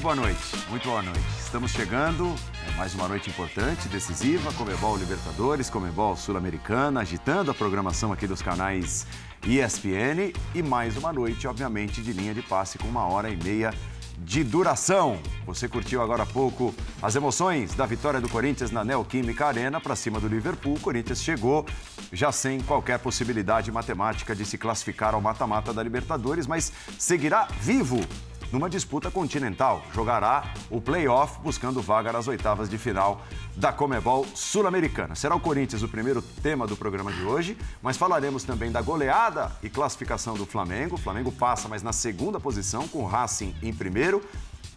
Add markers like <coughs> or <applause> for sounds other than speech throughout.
Muito boa noite, muito boa noite. Estamos chegando, é mais uma noite importante, decisiva, Comebol Libertadores, Comebol Sul-Americana, agitando a programação aqui dos canais ESPN e mais uma noite, obviamente, de linha de passe com uma hora e meia de duração. Você curtiu agora há pouco as emoções da vitória do Corinthians na Neoquímica Arena para cima do Liverpool. O Corinthians chegou já sem qualquer possibilidade matemática de se classificar ao mata-mata da Libertadores, mas seguirá vivo numa disputa continental. Jogará o play-off buscando vaga nas oitavas de final da Comebol Sul-Americana. Será o Corinthians o primeiro tema do programa de hoje, mas falaremos também da goleada e classificação do Flamengo. O Flamengo passa, mas na segunda posição, com o Racing em primeiro.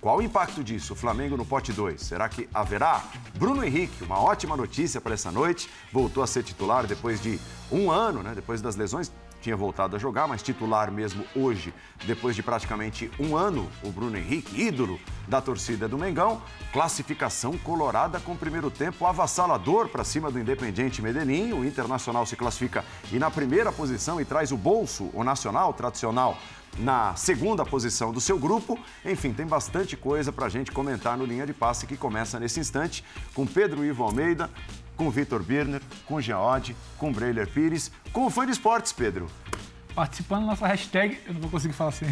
Qual o impacto disso? O Flamengo no pote 2. Será que haverá? Bruno Henrique, uma ótima notícia para essa noite. Voltou a ser titular depois de um ano, né? Depois das lesões tinha voltado a jogar, mas titular mesmo hoje, depois de praticamente um ano, o Bruno Henrique, ídolo da torcida do Mengão. Classificação colorada com o primeiro tempo avassalador para cima do Independiente Medellín. O Internacional se classifica e na primeira posição e traz o bolso, o nacional tradicional, na segunda posição do seu grupo. Enfim, tem bastante coisa para a gente comentar no Linha de Passe que começa nesse instante com Pedro Ivo Almeida, com Vitor Birner, com Geode, com Breiler Pires, com o fã de esportes, Pedro. Participando da nossa hashtag, eu não vou conseguir falar assim.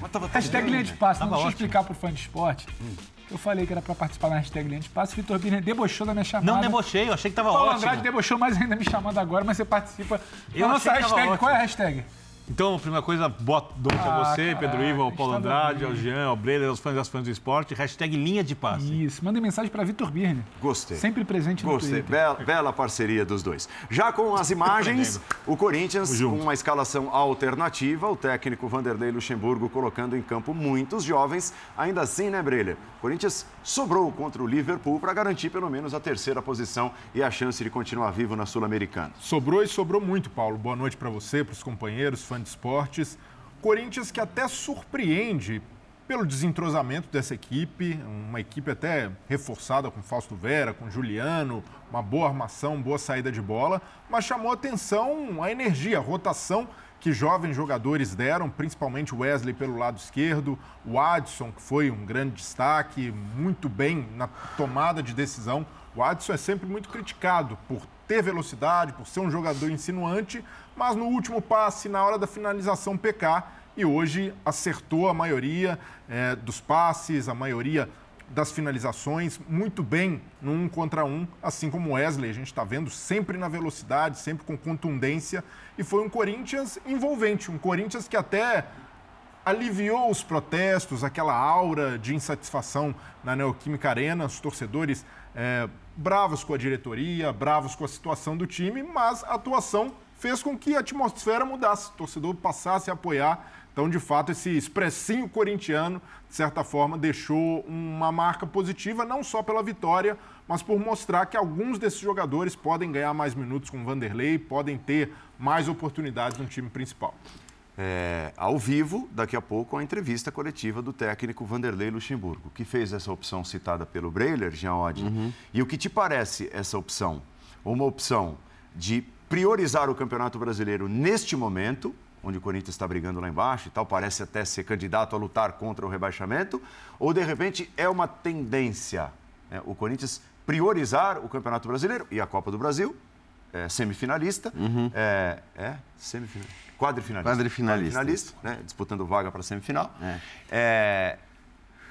Mas tava hashtag bem, linha de passe, não, deixa eu explicar pro fã de esporte. Hum. Eu falei que era pra participar da hashtag linha de passe, Vitor Birner debochou da minha chamada. Não debochei, eu achei que tava Paulo ótimo. Paulo Andrade debochou mais ainda me chamando agora, mas você participa eu da nossa hashtag. Qual é a hashtag? Então, primeira coisa, boa noite ah, a você, Pedro Ivo, ao Paulo Andrade, ao Jean, ao Breler, aos fãs e fãs do esporte. Hashtag linha de passe. Isso, mandem mensagem para Vitor Birne. Gostei. Sempre presente no Gostei. Twitter. Bela, bela parceria dos dois. Já com as imagens, o Corinthians com uma escalação alternativa, o técnico Vanderlei Luxemburgo colocando em campo muitos jovens. Ainda assim, né, Breler? Corinthians sobrou contra o Liverpool para garantir pelo menos a terceira posição e a chance de continuar vivo na Sul-Americana. Sobrou e sobrou muito, Paulo. Boa noite para você, para os companheiros, fãs de esportes. Corinthians que até surpreende pelo desentrosamento dessa equipe, uma equipe até reforçada com Fausto Vera, com Juliano, uma boa armação, boa saída de bola, mas chamou atenção a energia, a rotação que jovens jogadores deram, principalmente Wesley pelo lado esquerdo, o Adson, que foi um grande destaque, muito bem na tomada de decisão. O Adson é sempre muito criticado por ter velocidade, por ser um jogador insinuante, mas no último passe, na hora da finalização, pecar. E hoje acertou a maioria é, dos passes, a maioria das finalizações, muito bem no um contra um, assim como Wesley. A gente está vendo sempre na velocidade, sempre com contundência. E foi um Corinthians envolvente, um Corinthians que até aliviou os protestos, aquela aura de insatisfação na Neoquímica Arena, os torcedores é, bravos com a diretoria, bravos com a situação do time, mas a atuação fez com que a atmosfera mudasse, o torcedor passasse a apoiar. Então, de fato, esse expressinho corintiano, de certa forma, deixou uma marca positiva, não só pela vitória, mas por mostrar que alguns desses jogadores podem ganhar mais minutos com o Vanderlei, podem ter mais oportunidades no time principal é, ao vivo, daqui a pouco, a entrevista coletiva do técnico Vanderlei Luxemburgo, que fez essa opção citada pelo Breiler, Jean Oddi. Uhum. E o que te parece essa opção? Uma opção de priorizar o Campeonato Brasileiro neste momento, onde o Corinthians está brigando lá embaixo e tal, parece até ser candidato a lutar contra o rebaixamento, ou de repente é uma tendência né, o Corinthians priorizar o Campeonato Brasileiro e a Copa do Brasil, é, semifinalista, uhum. é, é semifinalista quadrifinalista. Quadrifinalista. Quadrifinalista, né? disputando vaga para a semifinal. É. É,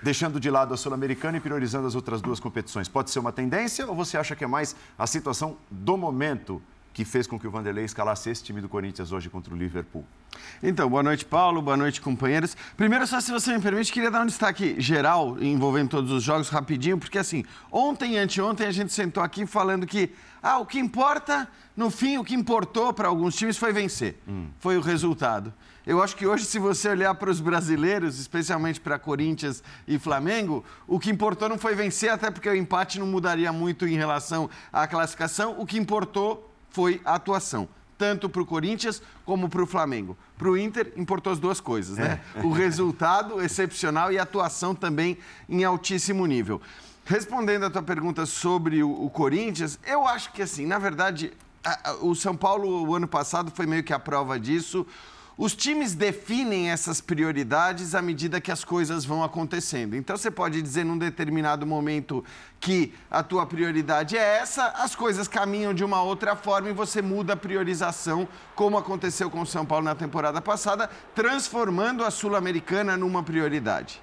deixando de lado a Sul-Americana e priorizando as outras duas competições. Pode ser uma tendência ou você acha que é mais a situação do momento que fez com que o Vanderlei escalasse esse time do Corinthians hoje contra o Liverpool? Então, boa noite, Paulo. Boa noite, companheiros. Primeiro, só se você me permite, queria dar um destaque geral envolvendo todos os jogos rapidinho, porque assim, ontem e anteontem a gente sentou aqui falando que ah, o que importa, no fim, o que importou para alguns times foi vencer. Hum. Foi o resultado. Eu acho que hoje, se você olhar para os brasileiros, especialmente para Corinthians e Flamengo, o que importou não foi vencer, até porque o empate não mudaria muito em relação à classificação. O que importou foi a atuação tanto para o Corinthians como para o Flamengo. Para o Inter, importou as duas coisas, né? É. O resultado excepcional e a atuação também em altíssimo nível. Respondendo a tua pergunta sobre o, o Corinthians, eu acho que, assim, na verdade, a, a, o São Paulo, o ano passado, foi meio que a prova disso. Os times definem essas prioridades à medida que as coisas vão acontecendo. Então você pode dizer num determinado momento que a tua prioridade é essa, as coisas caminham de uma outra forma e você muda a priorização, como aconteceu com o São Paulo na temporada passada, transformando a Sul-Americana numa prioridade.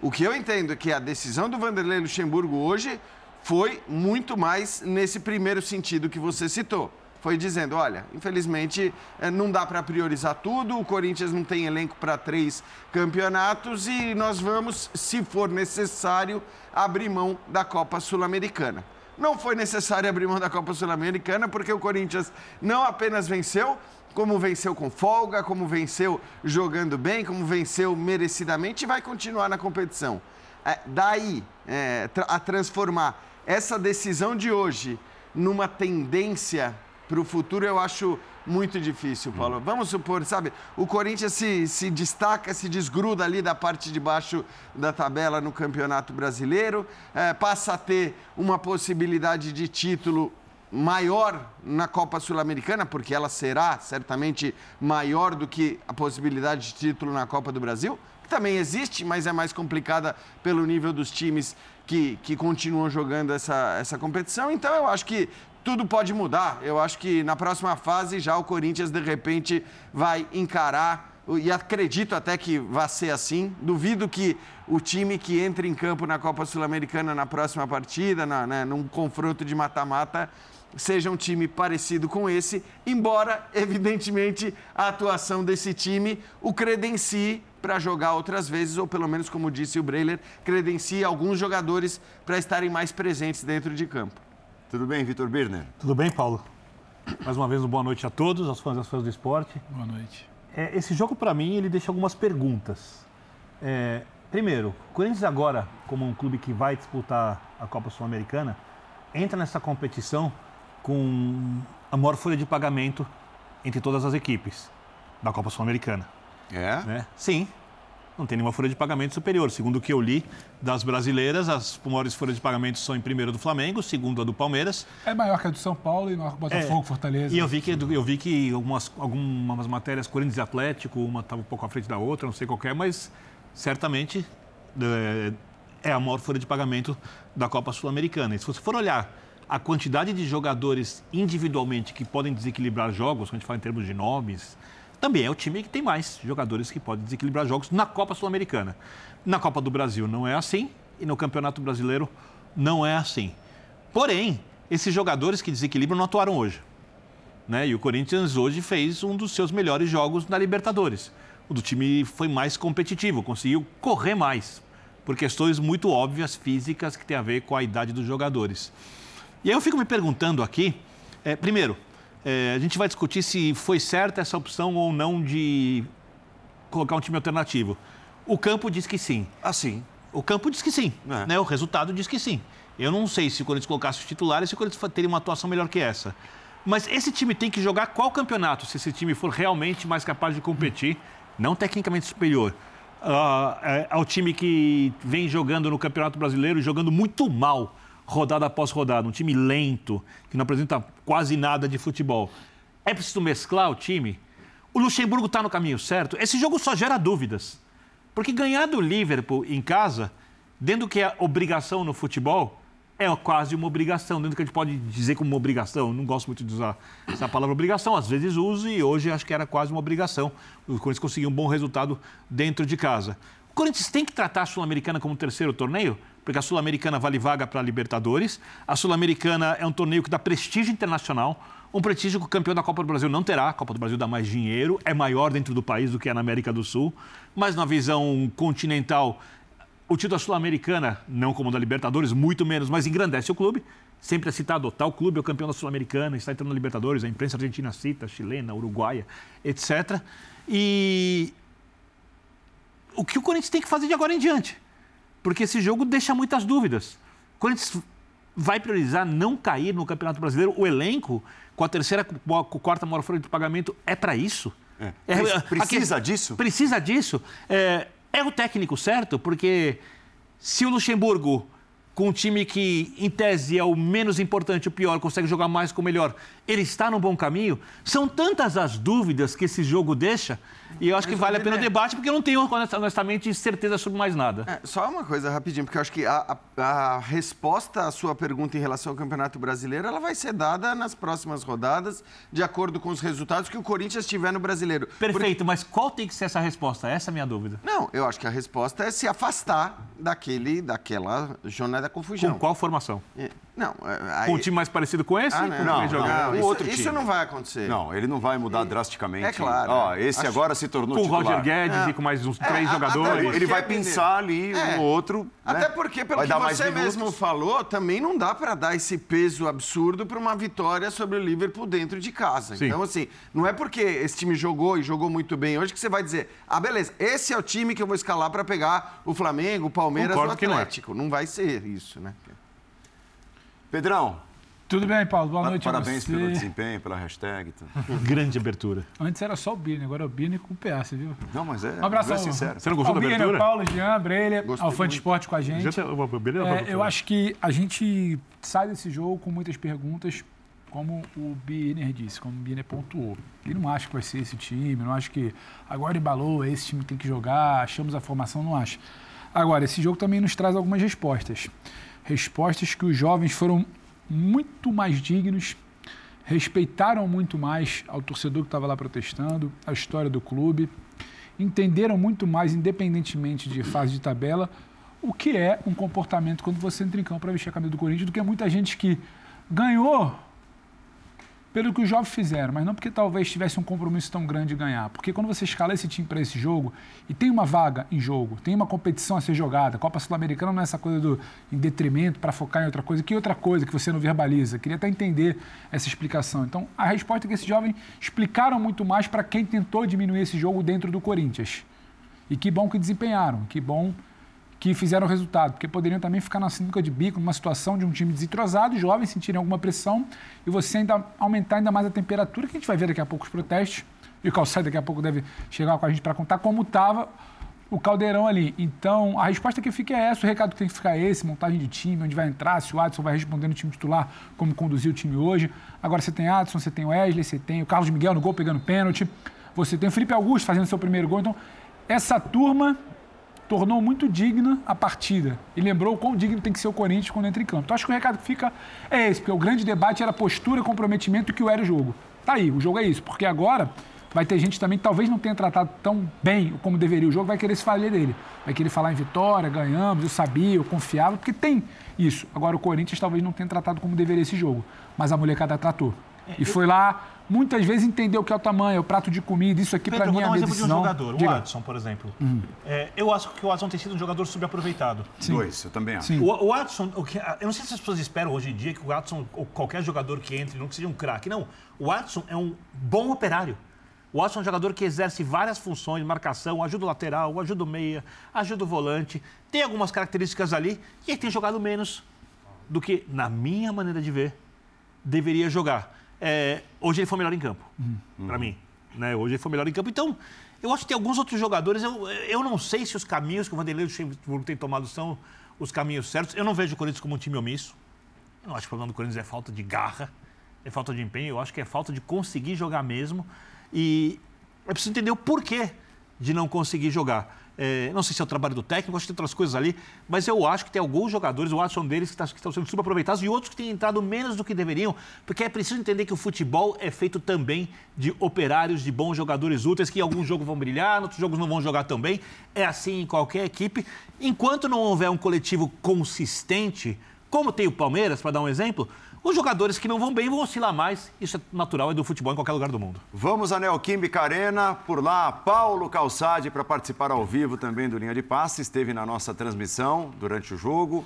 O que eu entendo é que a decisão do Vanderlei Luxemburgo hoje foi muito mais nesse primeiro sentido que você citou foi dizendo: olha, infelizmente eh, não dá para priorizar tudo, o Corinthians não tem elenco para três campeonatos e nós vamos, se for necessário, abrir mão da Copa Sul-Americana. Não foi necessário abrir mão da Copa Sul-Americana porque o Corinthians não apenas venceu, como venceu com folga, como venceu jogando bem, como venceu merecidamente e vai continuar na competição. É, daí é, a transformar essa decisão de hoje numa tendência para o futuro eu acho muito difícil, Paulo. Hum. Vamos supor, sabe, o Corinthians se, se destaca, se desgruda ali da parte de baixo da tabela no Campeonato Brasileiro, é, passa a ter uma possibilidade de título maior na Copa Sul-Americana, porque ela será certamente maior do que a possibilidade de título na Copa do Brasil, que também existe, mas é mais complicada pelo nível dos times que, que continuam jogando essa, essa competição. Então eu acho que tudo pode mudar. Eu acho que na próxima fase já o Corinthians de repente vai encarar e acredito até que vai ser assim. Duvido que o time que entre em campo na Copa Sul-Americana na próxima partida, na, né, num confronto de mata-mata, seja um time parecido com esse, embora, <laughs> evidentemente, a atuação desse time o credencie para jogar outras vezes, ou pelo menos, como disse o Breiler, credencie alguns jogadores para estarem mais presentes dentro de campo. Tudo bem, Vitor Birner? Tudo bem, Paulo? Mais uma vez, uma boa noite a todos, aos fãs e às fãs do esporte. Boa noite. É, esse jogo, para mim, ele deixa algumas perguntas. É, primeiro, o Corinthians agora, como um clube que vai disputar a Copa Sul-Americana, entra nessa competição com a maior folha de pagamento entre todas as equipes da Copa Sul-Americana. É? Né? Sim, não tem nenhuma folha de pagamento superior. Segundo o que eu li das brasileiras, as maiores folhas de pagamento são em primeiro do Flamengo, segundo a do Palmeiras. É maior que a do São Paulo e maior que o Botafogo, é, Fortaleza. E eu vi que, eu vi que algumas, algumas matérias, Corinthians e Atlético, uma estava um pouco à frente da outra, não sei qual é, mas certamente é, é a maior folha de pagamento da Copa Sul-Americana. E se você for olhar a quantidade de jogadores individualmente que podem desequilibrar jogos, quando a gente fala em termos de nomes, também é o time que tem mais jogadores que podem desequilibrar jogos na Copa Sul-Americana. Na Copa do Brasil não é assim e no Campeonato Brasileiro não é assim. Porém, esses jogadores que desequilibram não atuaram hoje. Né? E o Corinthians hoje fez um dos seus melhores jogos na Libertadores. O do time foi mais competitivo, conseguiu correr mais, por questões muito óbvias físicas que tem a ver com a idade dos jogadores. E aí eu fico me perguntando aqui, é, primeiro, é, a gente vai discutir se foi certa essa opção ou não de colocar um time alternativo. O campo diz que sim. Ah, sim. O campo diz que sim. É. Né? O resultado diz que sim. Eu não sei se o Corinthians colocasse os titulares, se o Corinthians teria uma atuação melhor que essa. Mas esse time tem que jogar qual campeonato? Se esse time for realmente mais capaz de competir, não tecnicamente superior, uh, ao time que vem jogando no Campeonato Brasileiro, jogando muito mal rodada após rodada, um time lento, que não apresenta quase nada de futebol. É preciso mesclar o time? O Luxemburgo está no caminho certo? Esse jogo só gera dúvidas. Porque ganhar do Liverpool em casa, dentro do que é obrigação no futebol, é quase uma obrigação. Dentro do que a gente pode dizer como uma obrigação, não gosto muito de usar essa palavra obrigação, às vezes uso e hoje acho que era quase uma obrigação. O Corinthians conseguiu um bom resultado dentro de casa. O Corinthians tem que tratar a Sul-Americana como terceiro torneio? Porque a Sul-Americana vale vaga para a Libertadores. A Sul-Americana é um torneio que dá prestígio internacional, um prestígio que o campeão da Copa do Brasil não terá. A Copa do Brasil dá mais dinheiro, é maior dentro do país do que é na América do Sul. Mas na visão continental, o título da Sul-Americana, não como da Libertadores, muito menos, mas engrandece o clube. Sempre é citado, tal clube é o campeão da Sul-Americana, está entrando na Libertadores, a imprensa argentina cita, chilena, uruguaia, etc. E o que o Corinthians tem que fazer de agora em diante? Porque esse jogo deixa muitas dúvidas. O Corinthians vai priorizar não cair no Campeonato Brasileiro? O elenco, com a terceira, com a quarta maior folha de pagamento, é para isso? É. É, precisa aqui, disso? Precisa disso. É, é o técnico certo? Porque se o Luxemburgo, com um time que, em tese, é o menos importante, o pior, consegue jogar mais com o melhor, ele está no bom caminho? São tantas as dúvidas que esse jogo deixa E eu acho que vale a pena o debate, porque eu não tenho, honestamente, certeza sobre mais nada. É, só uma coisa rapidinho, porque eu acho que a, a, a, resposta à sua pergunta em relação ao Campeonato Brasileiro, ela vai ser dada nas próximas rodadas, de acordo com os resultados que o Corinthians tiver no Brasileiro. Perfeito, porque... mas qual tem que ser essa resposta? Essa é a minha dúvida. Não, eu acho que a resposta é se afastar daquele, daquela jornada da confusão. Com qual formação? É, não, é, aí... Com um time mais parecido com esse? Ah, não, não, não, isso, outro time. isso não vai acontecer. Não, ele não vai mudar drasticamente. É claro. Ó, esse acho... agora se tornou com titular. Com o Roger Guedes é. e com mais uns três é, jogadores. Ele vai pensar ali é. um outro. Né? Até porque, pelo vai que você mesmo falou, também não dá para dar esse peso absurdo para uma vitória sobre o Liverpool dentro de casa. Sim. Então, assim, não é porque esse time jogou e jogou muito bem hoje que você vai dizer, ah, beleza, esse é o time que eu vou escalar para pegar o Flamengo, o Palmeiras, Concordo o Atlético. Não, é. não vai ser isso, né? Pedrão, tudo bem, Paulo? Boa noite Parabéns pelo desempenho, pela hashtag. <laughs> Grande abertura. Antes era só o Bini, agora é o Bini com o PA, você viu? Não, mas é. Um abraço ao, sincero. Você não gostou da Bini, abertura? Paulo, Jean, Fã de Esporte com a gente. É, eu acho que a gente sai desse jogo com muitas perguntas, como o Biner disse, como o Biner pontuou. Ele não acha que vai ser esse time, não acha que agora embalou, esse time tem que jogar, achamos a formação, não acha. Agora, esse jogo também nos traz algumas respostas. Respostas que os jovens foram muito mais dignos, respeitaram muito mais ao torcedor que estava lá protestando, a história do clube, entenderam muito mais, independentemente de fase de tabela, o que é um comportamento quando você entra em campo para vestir a camisa do Corinthians, do que muita gente que ganhou pelo que os jovens fizeram, mas não porque talvez tivesse um compromisso tão grande de ganhar. Porque quando você escala esse time para esse jogo e tem uma vaga em jogo, tem uma competição a ser jogada, Copa Sul-Americana não é essa coisa do em detrimento para focar em outra coisa, que outra coisa que você não verbaliza. Queria até entender essa explicação. Então, a resposta é que esses jovens explicaram muito mais para quem tentou diminuir esse jogo dentro do Corinthians. E que bom que desempenharam, que bom que fizeram resultado, porque poderiam também ficar na sinuca de bico, numa situação de um time desentrosado, jovens sentirem alguma pressão e você ainda aumentar ainda mais a temperatura, que a gente vai ver daqui a pouco os protestos, e o Calçado daqui a pouco deve chegar com a gente para contar como estava o caldeirão ali. Então, a resposta que fica é essa, o recado que tem que ficar é esse, montagem de time, onde vai entrar, se o Adson vai responder no time titular, como conduzir o time hoje. Agora você tem Adson, você tem o Wesley, você tem o Carlos Miguel no gol pegando pênalti, você tem o Felipe Augusto fazendo seu primeiro gol. Então, essa turma tornou muito digna a partida e lembrou o quão digno tem que ser o Corinthians quando entra em campo. Então acho que o recado que fica é esse, porque o grande debate era postura, comprometimento e o que era o jogo. Tá aí, o jogo é isso, porque agora vai ter gente também que talvez não tenha tratado tão bem como deveria o jogo, vai querer se falar dele. Vai querer falar em vitória, ganhamos, eu sabia, eu confiava, porque tem isso. Agora o Corinthians talvez não tenha tratado como deveria esse jogo, mas a molecada tratou. E foi lá, muitas vezes entendeu o que é o tamanho, é o prato de comida, isso aqui para mim é a um exemplo de um jogador, o Watson, por exemplo. Uhum. É, eu acho que o Watson tem sido um jogador subaproveitado. Sim. Dois, eu também acho. Sim. O, o Watson, o que, eu não sei se as pessoas esperam hoje em dia que o Watson, ou qualquer jogador que entre, não que seja um craque. Não, o Watson é um bom operário. O Watson é um jogador que exerce várias funções, marcação, ajuda o lateral, ajuda o meia, ajuda o volante. Tem algumas características ali e ele tem jogado menos do que, na minha maneira de ver, deveria jogar. É, hoje ele foi melhor em campo, uhum. para mim. Né? Hoje ele foi melhor em campo. Então, eu acho que tem alguns outros jogadores. Eu, eu não sei se os caminhos que o Vanderlei Luxemburgo tem tomado são os caminhos certos. Eu não vejo o Corinthians como um time omisso. Eu não acho que o problema do Corinthians é falta de garra, é falta de empenho. Eu acho que é falta de conseguir jogar mesmo. E é preciso entender o porquê de não conseguir jogar. É, não sei se é o trabalho do técnico, acho que tem outras coisas ali, mas eu acho que tem alguns jogadores, o Watson deles, que, tá, que estão sendo subaproveitados e outros que têm entrado menos do que deveriam, porque é preciso entender que o futebol é feito também de operários, de bons jogadores úteis, que em alguns jogos vão brilhar, em outros jogos não vão jogar tão bem. É assim em qualquer equipe. Enquanto não houver um coletivo consistente, como tem o Palmeiras, para dar um exemplo, os jogadores que não vão bem vão oscilar mais. Isso é natural, é do futebol em qualquer lugar do mundo. Vamos a Neoquímica Arena. Por lá, Paulo Calçade para participar ao vivo também do Linha de Passe. Esteve na nossa transmissão durante o jogo.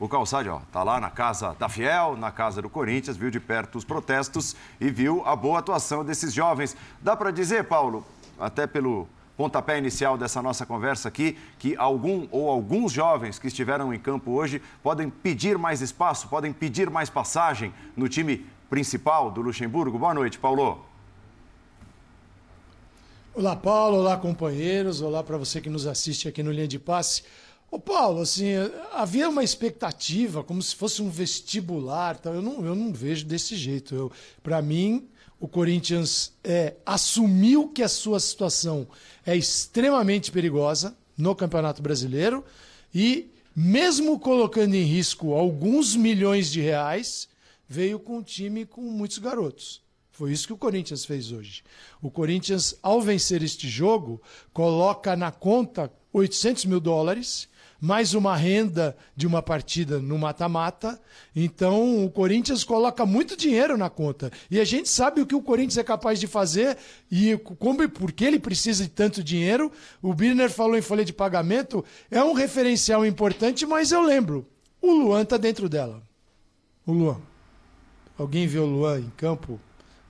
O Calçade, ó, tá lá na casa da Fiel, na casa do Corinthians, viu de perto os protestos e viu a boa atuação desses jovens. Dá para dizer, Paulo, até pelo pontapé inicial dessa nossa conversa aqui, que algum ou alguns jovens que estiveram em campo hoje podem pedir mais espaço, podem pedir mais passagem no time principal do Luxemburgo. Boa noite, Paulo. Olá, Paulo. Olá, companheiros. Olá para você que nos assiste aqui no Linha de Passe. Ô, Paulo, assim, havia uma expectativa, como se fosse um vestibular. Tá? Eu, não, eu não vejo desse jeito. Para mim, o Corinthians é, assumiu que a sua situação é extremamente perigosa no Campeonato Brasileiro e, mesmo colocando em risco alguns milhões de reais, veio com um time com muitos garotos. Foi isso que o Corinthians fez hoje. O Corinthians, ao vencer este jogo, coloca na conta 800 mil dólares mais uma renda de uma partida no mata-mata. Então o Corinthians coloca muito dinheiro na conta. E a gente sabe o que o Corinthians é capaz de fazer e como por que ele precisa de tanto dinheiro. O Birner falou em folha de pagamento, é um referencial importante, mas eu lembro, o Luan está dentro dela. O Luan. Alguém viu o Luan em campo?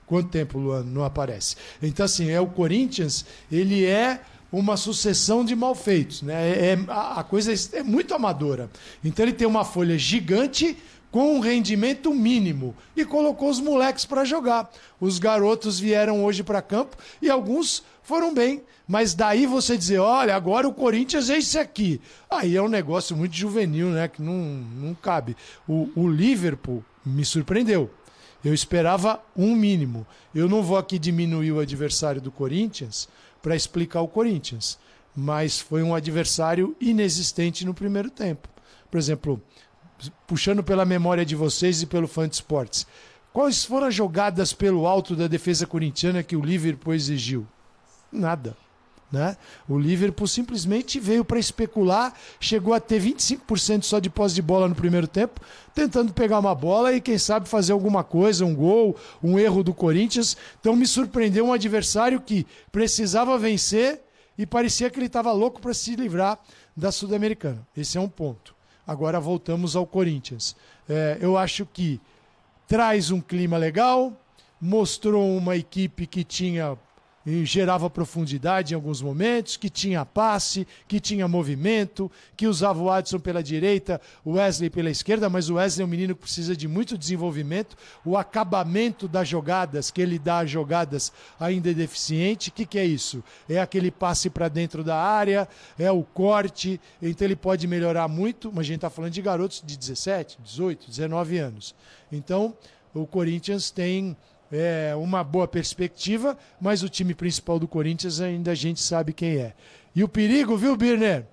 Quanto tempo o Luan não aparece? Então, assim, é o Corinthians, ele é uma sucessão de malfeitos. Né? É, é a coisa é muito amadora. Então ele tem uma folha gigante com um rendimento mínimo e colocou os moleques para jogar. Os garotos vieram hoje para campo e alguns foram bem. Mas daí você dizer, olha, agora o Corinthians é esse aqui. Aí é um negócio muito juvenil, né? Que não, não cabe. O, o Liverpool me surpreendeu. Eu esperava um mínimo. Eu não vou aqui diminuir o adversário do Corinthians, para explicar o Corinthians. Mas foi um adversário inexistente no primeiro tempo. Por exemplo, puxando pela memória de vocês e pelo fã de esportes, quais foram as jogadas pelo alto da defesa corintiana que o Liverpool exigiu? Nada. Né? O Liverpool simplesmente veio para especular, chegou a ter 25% só de posse de bola no primeiro tempo, tentando pegar uma bola e, quem sabe, fazer alguma coisa, um gol, um erro do Corinthians. Então me surpreendeu um adversário que precisava vencer e parecia que ele estava louco para se livrar da Sul-Americana. Esse é um ponto. Agora voltamos ao Corinthians. É, eu acho que traz um clima legal, mostrou uma equipe que tinha e gerava profundidade em alguns momentos, que tinha passe, que tinha movimento, que usava o Adson pela direita, o Wesley pela esquerda, mas o Wesley é um menino que precisa de muito desenvolvimento. O acabamento das jogadas, que ele dá às jogadas, ainda é deficiente. O que, que é isso? É aquele passe para dentro da área, é o corte, então ele pode melhorar muito, mas a gente está falando de garotos de 17, 18, 19 anos. Então, o Corinthians tem é, uma boa perspectiva, mas o time principal do Corinthians ainda a gente sabe quem é. E o perigo, viu, Birner?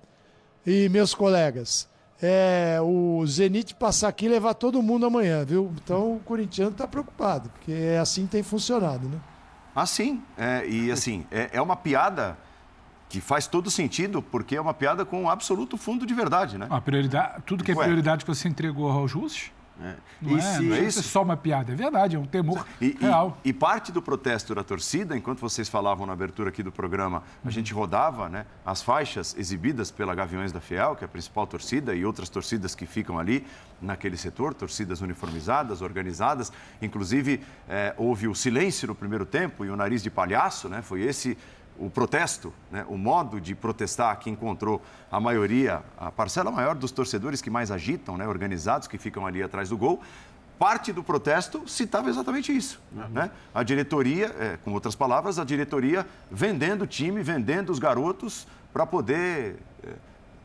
E meus colegas, é o Zenit passar aqui e levar todo mundo amanhã, viu? Então o corintiano está preocupado, porque é assim que tem funcionado, né? Ah, sim. É, e assim, é, é uma piada que faz todo sentido, porque é uma piada com um absoluto fundo de verdade, né? A prioridade, tudo que é prioridade que você entregou aos russos é. Não, é, se... não, é, isso só uma piada, é verdade, é um temor e, real. E, e, parte do protesto da torcida, enquanto vocês falavam na abertura aqui do programa, a uhum. gente rodava né, as faixas exibidas pela Gaviões da Fiel, que é a principal torcida, e outras torcidas que ficam ali naquele setor, torcidas uniformizadas, organizadas. Inclusive, é, houve o silêncio no primeiro tempo e o nariz de palhaço, né? Foi esse o protesto, né, o modo de protestar que encontrou a maioria, a parcela maior dos torcedores que mais agitam, né, organizados, que ficam ali atrás do gol, parte do protesto citava exatamente isso. Uhum. Né? A diretoria, é, com outras palavras, a diretoria vendendo o time, vendendo os garotos para poder é,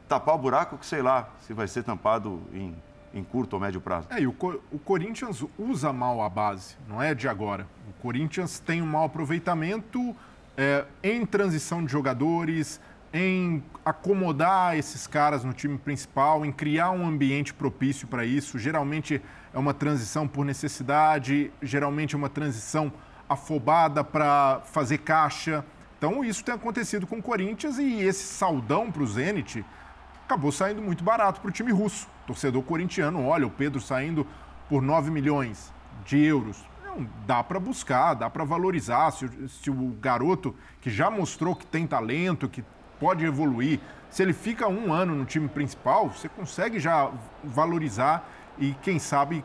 tapar o buraco que sei lá se vai ser tampado em, em curto ou médio prazo. É, e o, o Corinthians usa mal a base, não é de agora. O Corinthians tem um mau aproveitamento é, em transição de jogadores, em acomodar esses caras no time principal, em criar um ambiente propício para isso. Geralmente é uma transição por necessidade, geralmente é uma transição afobada para fazer caixa. Então isso tem acontecido com o Corinthians e esse saldão para o Zenit acabou saindo muito barato para o time russo. Torcedor corintiano, olha, o Pedro saindo por 9 milhões de euros dá para buscar, dá para valorizar. Se, se, o garoto que já mostrou que tem talento, que pode evoluir, se ele fica um ano no time principal, você consegue já valorizar e, quem sabe,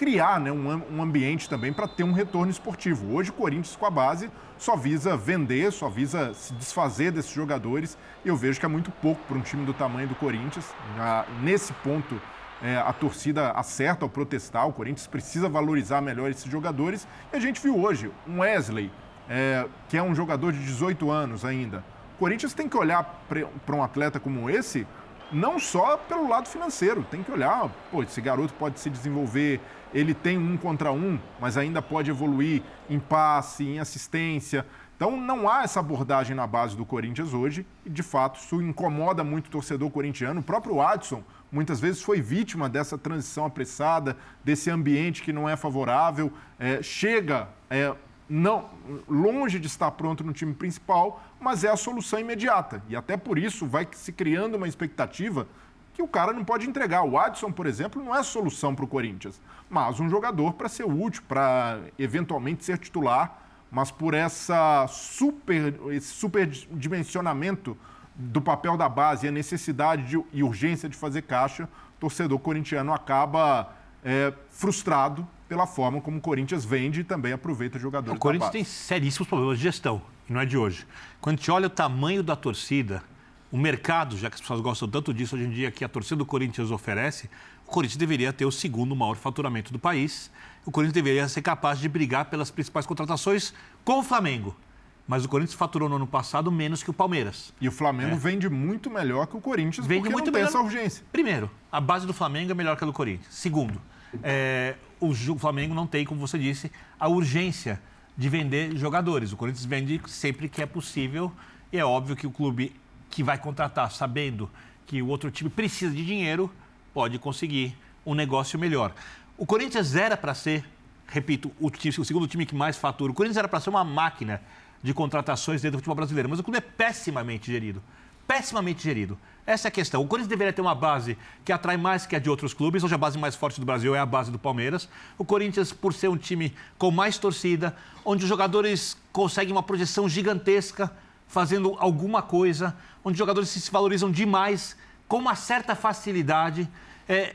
criar né, um, um ambiente também para ter um retorno esportivo. Hoje, o Corinthians, com a base, só visa vender, só visa se desfazer desses jogadores. E eu vejo que é muito pouco para um time do tamanho do Corinthians. Já, nesse ponto, é, a torcida acerta ao protestar, o Corinthians precisa valorizar melhor esses jogadores. E a gente viu hoje um Wesley, é, que é um jogador de 18 anos ainda. O Corinthians tem que olhar para um atleta como esse não só pelo lado financeiro. Tem que olhar, pô, esse garoto pode se desenvolver, ele tem um contra um, mas ainda pode evoluir em passe, em assistência. Então não há essa abordagem na base do Corinthians hoje e, de fato, isso incomoda muito o torcedor corintiano. O próprio Adson muitas vezes foi vítima dessa transição apressada, desse ambiente que não é favorável, é, chega é, não longe de estar pronto no time principal, mas é a solução imediata. E até por isso vai se criando uma expectativa que o cara não pode entregar. O Adson, por exemplo, não é solução para o Corinthians, mas um jogador para ser útil, para eventualmente ser titular, mas por essa super, esse superdimensionamento do papel da base e a necessidade de, e urgência de fazer caixa, o torcedor corintiano acaba é, frustrado pela forma como o Corinthians vende e também aproveita jogadores. O Corinthians tem seríssimos problemas de gestão, e não é de hoje. Quando a gente olha o tamanho da torcida, o mercado, já que as pessoas gostam tanto disso hoje em dia, que a torcida do Corinthians oferece, o Corinthians deveria ter o segundo maior faturamento do país. O Corinthians deveria ser capaz de brigar pelas principais contratações com o Flamengo. Mas o Corinthians faturou no ano passado menos que o Palmeiras. E o Flamengo é. vende muito melhor que o Corinthians vende porque muito não tem melhor... essa urgência. Primeiro, a base do Flamengo é melhor que a do Corinthians. Segundo, é, o Flamengo não tem, como você disse, a urgência de vender jogadores. O Corinthians vende sempre que é possível e é óbvio que o clube que vai contratar, sabendo que o outro time precisa de dinheiro, pode conseguir um negócio melhor. O Corinthians era para ser, repito, o, time, o segundo time que mais fatura. O Corinthians era para ser uma máquina de contratações dentro do futebol brasileiro. Mas o clube é pessimamente gerido. Pessimamente gerido. Essa é a questão. O Corinthians deveria ter uma base que atrai mais que a de outros clubes. Hoje a base mais forte do Brasil é a base do Palmeiras. O Corinthians, por ser um time com mais torcida, onde os jogadores conseguem uma projeção gigantesca, fazendo alguma coisa, onde os jogadores se valorizam demais, com uma certa facilidade. É,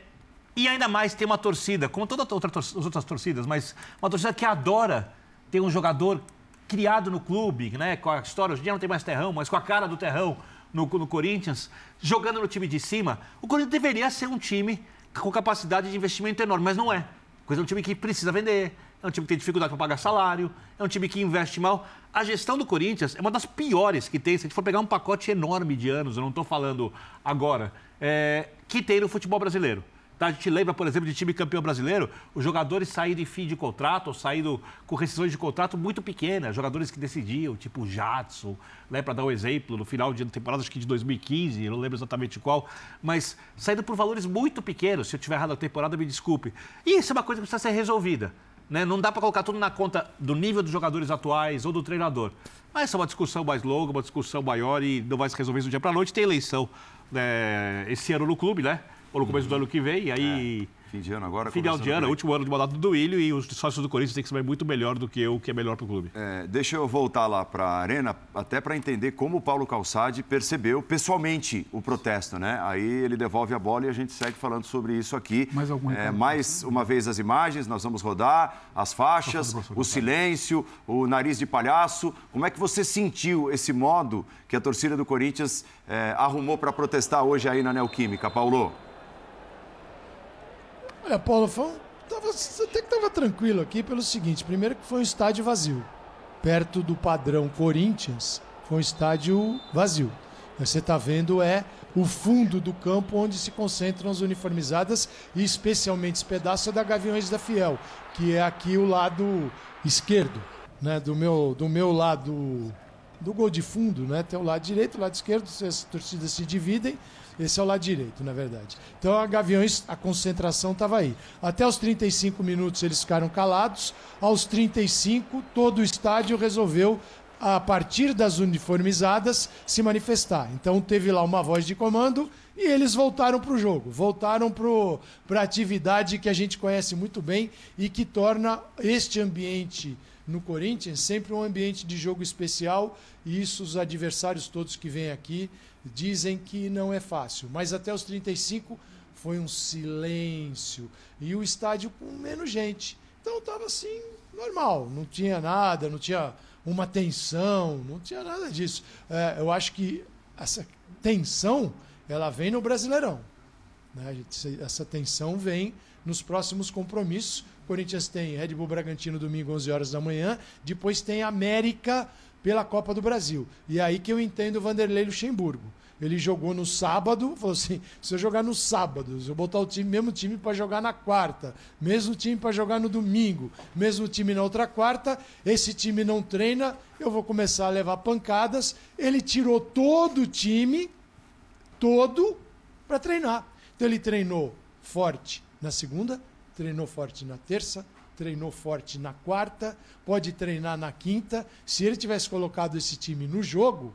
e ainda mais tem uma torcida, como todas as outras torcidas, mas uma torcida que adora ter um jogador criado no clube, né, com a história, hoje em dia não tem mais terrão, mas com a cara do terrão no, no Corinthians, jogando no time de cima, o Corinthians deveria ser um time com capacidade de investimento enorme, mas não é. É um time que precisa vender, é um time que tem dificuldade para pagar salário, é um time que investe mal. A gestão do Corinthians é uma das piores que tem. Se a gente for pegar um pacote enorme de anos, eu não estou falando agora, é, que tem no futebol brasileiro. Tá? A gente lembra, por exemplo, de time campeão brasileiro, os jogadores saíram em fim de contrato ou saíram com rescisões de contrato muito pequenas, jogadores que decidiam, tipo o Jadson, né, para dar um exemplo, no final de temporada, acho que de 2015, eu não lembro exatamente qual, mas saíram por valores muito pequenos. Se eu tiver errado na temporada, me desculpe. E isso é uma coisa que precisa ser resolvida. Né? Não dá para colocar tudo na conta do nível dos jogadores atuais ou do treinador. Mas essa é uma discussão mais longa, uma discussão maior e não vai se resolver do dia para a noite. Tem eleição né, esse ano no clube, né? Ou no começo do ano que vem, e aí... É. Fim de ano agora. Final de ano, último ano de mandato do Duílio e os sócios do Corinthians têm que saber muito melhor do que eu, que é melhor para o clube. É, deixa eu voltar lá para a Arena, até para entender como o Paulo Calçade percebeu pessoalmente o protesto, né? Aí ele devolve a bola e a gente segue falando sobre isso aqui. Mais algum é, Mais uma vez as imagens, nós vamos rodar, as faixas, o silêncio, o nariz de palhaço. Como é que você sentiu esse modo que a torcida do Corinthians é, arrumou para protestar hoje aí na Neoquímica, Paulo? Olha, Paulo, foi um, tava, até que estava tranquilo aqui pelo seguinte: primeiro que foi um estádio vazio. Perto do padrão Corinthians, foi um estádio vazio. Você está vendo é o fundo do campo onde se concentram as uniformizadas e especialmente esse pedaço é da Gaviões da Fiel, que é aqui o lado esquerdo, né? Do meu, do meu lado do gol de fundo, né? Tem o lado direito, o lado esquerdo, as torcidas se dividem esse é o lado direito, na verdade. Então, a Gaviões, a concentração estava aí. Até os 35 minutos eles ficaram calados. Aos 35, todo o estádio resolveu, a partir das uniformizadas, se manifestar. Então, teve lá uma voz de comando e eles voltaram para o jogo. Voltaram para a atividade que a gente conhece muito bem e que torna este ambiente no Corinthians sempre um ambiente de jogo especial. E isso os adversários todos que vêm aqui dizem que não é fácil, mas até os 35 foi um silêncio e o estádio com menos gente. Então estava assim, normal, não tinha nada, não tinha uma tensão, não tinha nada disso. É, eu acho que essa tensão ela vem no Brasileirão. Né? Essa tensão vem nos próximos compromissos. Corinthians tem Red Bull Bragantino domingo 11 horas da manhã, depois tem América pela Copa do Brasil. E é aí que eu entendo o Vanderlei Luxemburgo. Ele jogou no sábado, falou assim: se eu jogar no sábado, se eu botar o time, mesmo time para jogar na quarta, mesmo time para jogar no domingo, mesmo time na outra quarta, esse time não treina, eu vou começar a levar pancadas. Ele tirou todo o time, todo, para treinar. Então ele treinou forte na segunda, treinou forte na terça, treinou forte na quarta, pode treinar na quinta. Se ele tivesse colocado esse time no jogo,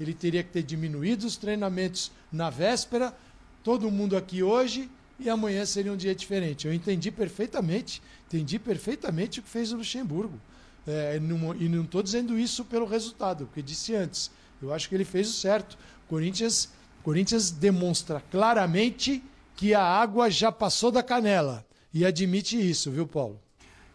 ele teria que ter diminuído os treinamentos na véspera, todo mundo aqui hoje e amanhã seria um dia diferente. Eu entendi perfeitamente, entendi perfeitamente o que fez o Luxemburgo. É, não, e não estou dizendo isso pelo resultado, porque disse antes. Eu acho que ele fez o certo. Corinthians, Corinthians demonstra claramente que a água já passou da canela. E admite isso, viu, Paulo?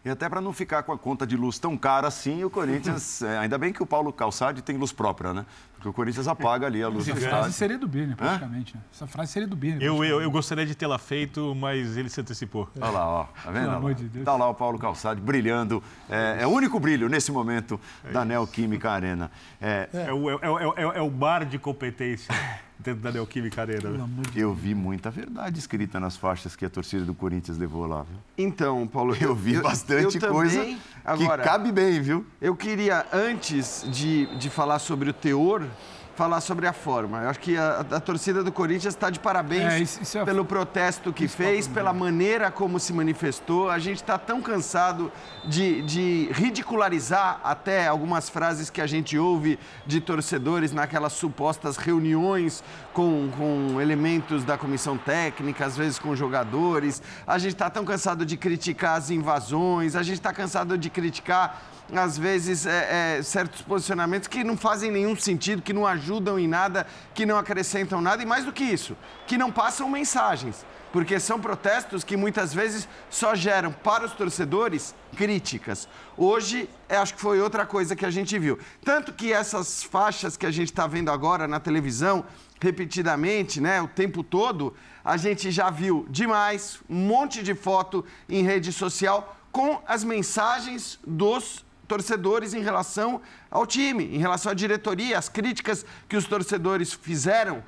E até para não ficar com a conta de luz tão cara assim, o Corinthians. <laughs> é, ainda bem que o Paulo Calçade tem luz própria, né? Porque o Corinthians apaga ali a luz do Essa frase seria do Birner, praticamente. Né? Essa frase seria do Birner. Eu, eu, eu gostaria de tê-la feito, mas ele se antecipou. Olha lá, ó. Tá vendo? Pelo amor de Deus. Tá lá o Paulo Calçade brilhando. É, é o único brilho nesse momento é da Neoquímica Arena. É, é. o, é, é, é o bar de competência <laughs> dentro da Neoquímica Arena. Né? Eu vi muita verdade escrita nas faixas que a torcida do Corinthians levou lá, viu? Então, Paulo, eu vi bastante eu coisa também, agora, que cabe bem, viu? Eu queria, antes de, de falar sobre o teor falar sobre a forma. Eu acho que a, a torcida do Corinthians está de parabéns é, isso, isso é... pelo protesto que fez, pela maneira como se manifestou. A gente está tão cansado de, de ridicularizar até algumas frases que a gente ouve de torcedores naquelas supostas reuniões com, com elementos da comissão técnica, às vezes com jogadores. A gente está tão cansado de criticar as invasões, a gente está cansado de criticar às vezes, é, é, certos posicionamentos que não fazem nenhum sentido, que não ajudam em nada, que não acrescentam nada e, mais do que isso, que não passam mensagens. Porque são protestos que muitas vezes só geram para os torcedores críticas. Hoje, acho que foi outra coisa que a gente viu. Tanto que essas faixas que a gente está vendo agora na televisão, repetidamente, né, o tempo todo, a gente já viu demais, um monte de foto em rede social com as mensagens dos torcedores em relação ao time, em relação à diretoria, as críticas que os torcedores fizeram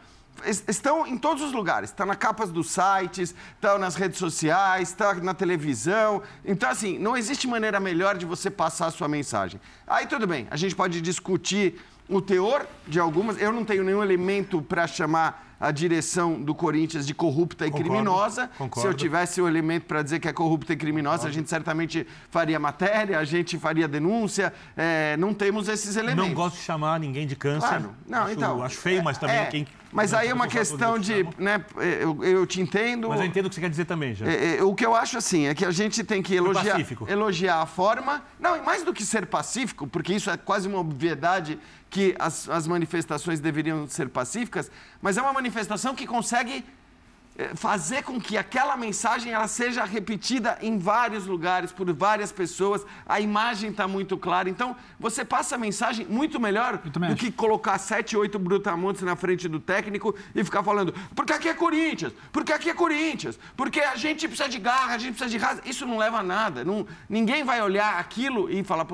estão em todos os lugares. Está nas capas dos sites, estão nas redes sociais, está na televisão. Então, assim, não existe maneira melhor de você passar a sua mensagem. Aí tudo bem, a gente pode discutir o teor de algumas. Eu não tenho nenhum elemento para chamar a direção do Corinthians de corrupta e concordo, criminosa. Concordo. Se eu tivesse o elemento para dizer que é corrupta e criminosa, concordo. a gente certamente faria matéria, a gente faria denúncia. É, não temos esses elementos. Não gosto de chamar ninguém de câncer. Claro. Não, acho, então. Acho feio, mas também é, quem. Mas aí é uma questão de. Né, eu, eu, te entendo. Mas eu entendo o que você quer dizer também, já. É, é, o que eu acho assim é que a gente tem que elogiar, elogiar a forma. Não, e mais do que ser pacífico, porque isso é quase uma obviedade que as, as manifestações deveriam ser pacíficas, mas é uma manifestação que consegue eh, fazer com que aquela mensagem ela seja repetida em vários lugares por várias pessoas. A imagem está muito clara. Então, você passa a mensagem muito melhor do acho. que colocar sete, oito brutamontes na frente do técnico e ficar falando porque aqui é Corinthians, porque aqui é Corinthians, porque a gente precisa de garra, a gente precisa de raça. Isso não leva a nada. Não, ninguém vai olhar aquilo e falar,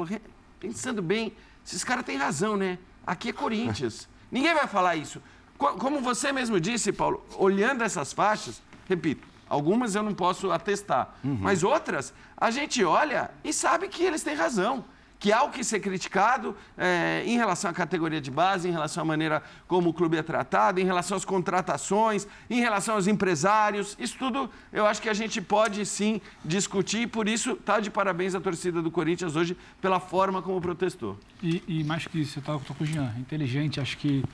pensando bem, esses caras têm razão, né? Aqui é Corinthians. Ninguém vai falar isso. Como você mesmo disse, Paulo, olhando essas faixas, repito, algumas eu não posso atestar, uhum. mas outras a gente olha e sabe que eles têm razão que há o que ser criticado é, em relação à categoria de base, em relação à maneira como o clube é tratado, em relação às contratações, em relação aos empresários. Isso tudo eu acho que a gente pode sim discutir por isso está de parabéns a torcida do Corinthians hoje pela forma como protestou. E, e mais que isso, eu estou com o Jean, inteligente, acho que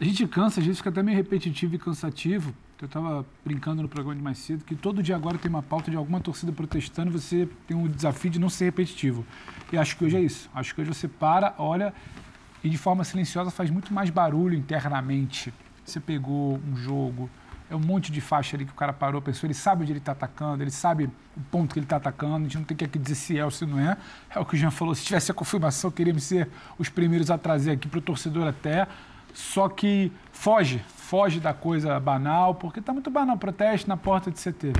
a gente cansa, a gente fica até meio repetitivo e cansativo eu estava brincando no programa de mais cedo que todo dia agora tem uma pauta de alguma torcida protestando, você tem um desafio de não ser repetitivo. E acho que hoje é isso. Acho que hoje você para, olha e de forma silenciosa faz muito mais barulho internamente. Você pegou um jogo, é um monte de faixa ali que o cara parou, pensou, ele sabe onde ele está atacando, ele sabe o ponto que ele está atacando, a gente não tem que dizer se é ou se não é. É o que o Jean falou, se tivesse a confirmação, queríamos ser os primeiros a trazer aqui para o torcedor até. Só que foge, foge da coisa banal, porque está muito banal, protesto na porta de CT.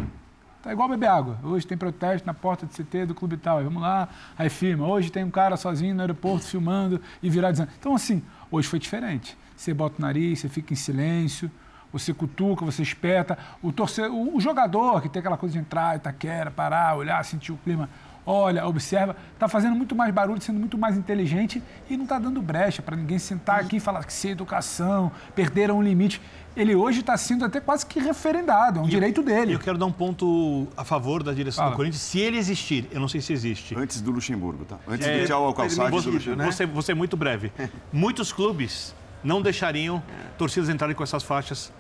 Tá igual beber água. Hoje tem protesto na porta do CT do clube tal. Aí vamos lá, aí filma. Hoje tem um cara sozinho no aeroporto filmando e virar dizendo. Então, assim, hoje foi diferente. Você bota o nariz, você fica em silêncio, você cutuca, você espeta. O, torcedor, o, jogador que tem aquela coisa de entrar, Itaquera, parar, olhar, sentir o clima olha, observa, está fazendo muito mais barulho, sendo muito mais inteligente e não está dando brecha para ninguém sentar aqui e falar que sem educação, perderam um limite. Ele hoje está sendo até quase que referendado, é um e direito dele. Eu quero dar um ponto a favor da direção Fala. do Corinthians, se ele existir, eu não sei se existe. Antes do Luxemburgo, tá? Antes é, do tchau ao calçado vou, do Luxemburgo. Né? Vou, ser, vou ser muito breve. <laughs> Muitos clubes não deixariam torcidas entrarem com essas faixas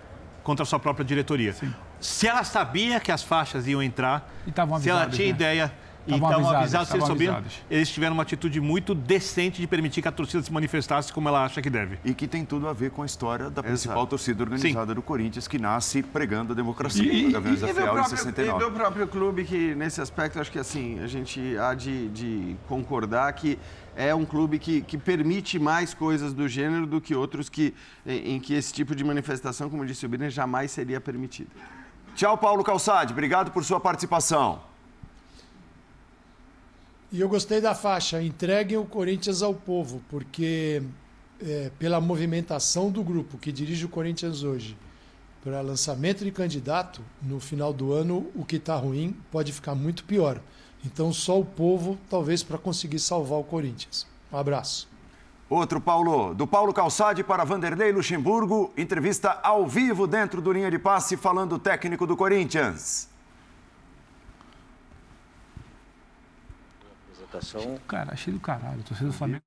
contra a sua própria diretoria. Sim. Se ela sabia que as faixas iam entrar, se ela tinha né? ideia e estavam avisados, eles sabiam, eles tiveram uma atitude muito decente de permitir que a torcida se manifestasse como ela acha que deve. E que tem tudo a ver com a história da principal Exato. torcida organizada Sim. do Corinthians, que nasce pregando a democracia. E, e, e, e, próprio, em 69. e meu próprio clube, que nesse aspecto, acho que assim, a gente há de, de concordar que é um clube que, que permite mais coisas do gênero do que outros que, em, em que esse tipo de manifestação, como disse o Biner, jamais seria permitida. Tchau, Paulo Calçade. Obrigado por sua participação. E eu gostei da faixa, entreguem o Corinthians ao povo, porque é, pela movimentação do grupo que dirige o Corinthians hoje, para lançamento de candidato, no final do ano, o que está ruim pode ficar muito pior. Então, só o povo, talvez, para conseguir salvar o Corinthians. Um abraço. Outro Paulo, do Paulo Calçade para Vanderlei Luxemburgo, entrevista ao vivo dentro do Linha de Passe, falando técnico do Corinthians. Apresentação. Cara, achei do caralho, torcedor do Flamengo.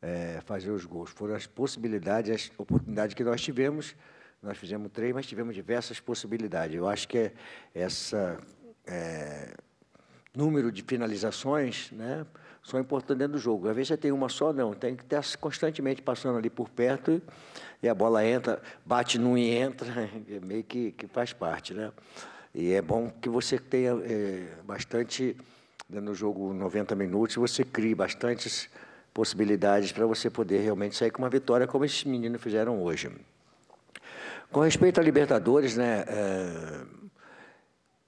É, fazer os gols. Foram as possibilidades, as oportunidades que nós tivemos. Nós fizemos três, mas tivemos diversas possibilidades. Eu acho que é essa é, número de finalizações, né, são importantes dentro do jogo. Às vezes você tem uma só, não. Tem que estar constantemente passando ali por perto e a bola entra, bate num e entra, <laughs> meio que, que faz parte, né? E é bom que você tenha é, bastante no jogo 90 minutos, você cria bastantes possibilidades para você poder realmente sair com uma vitória, como esses meninos fizeram hoje. Com respeito à Libertadores, né, é,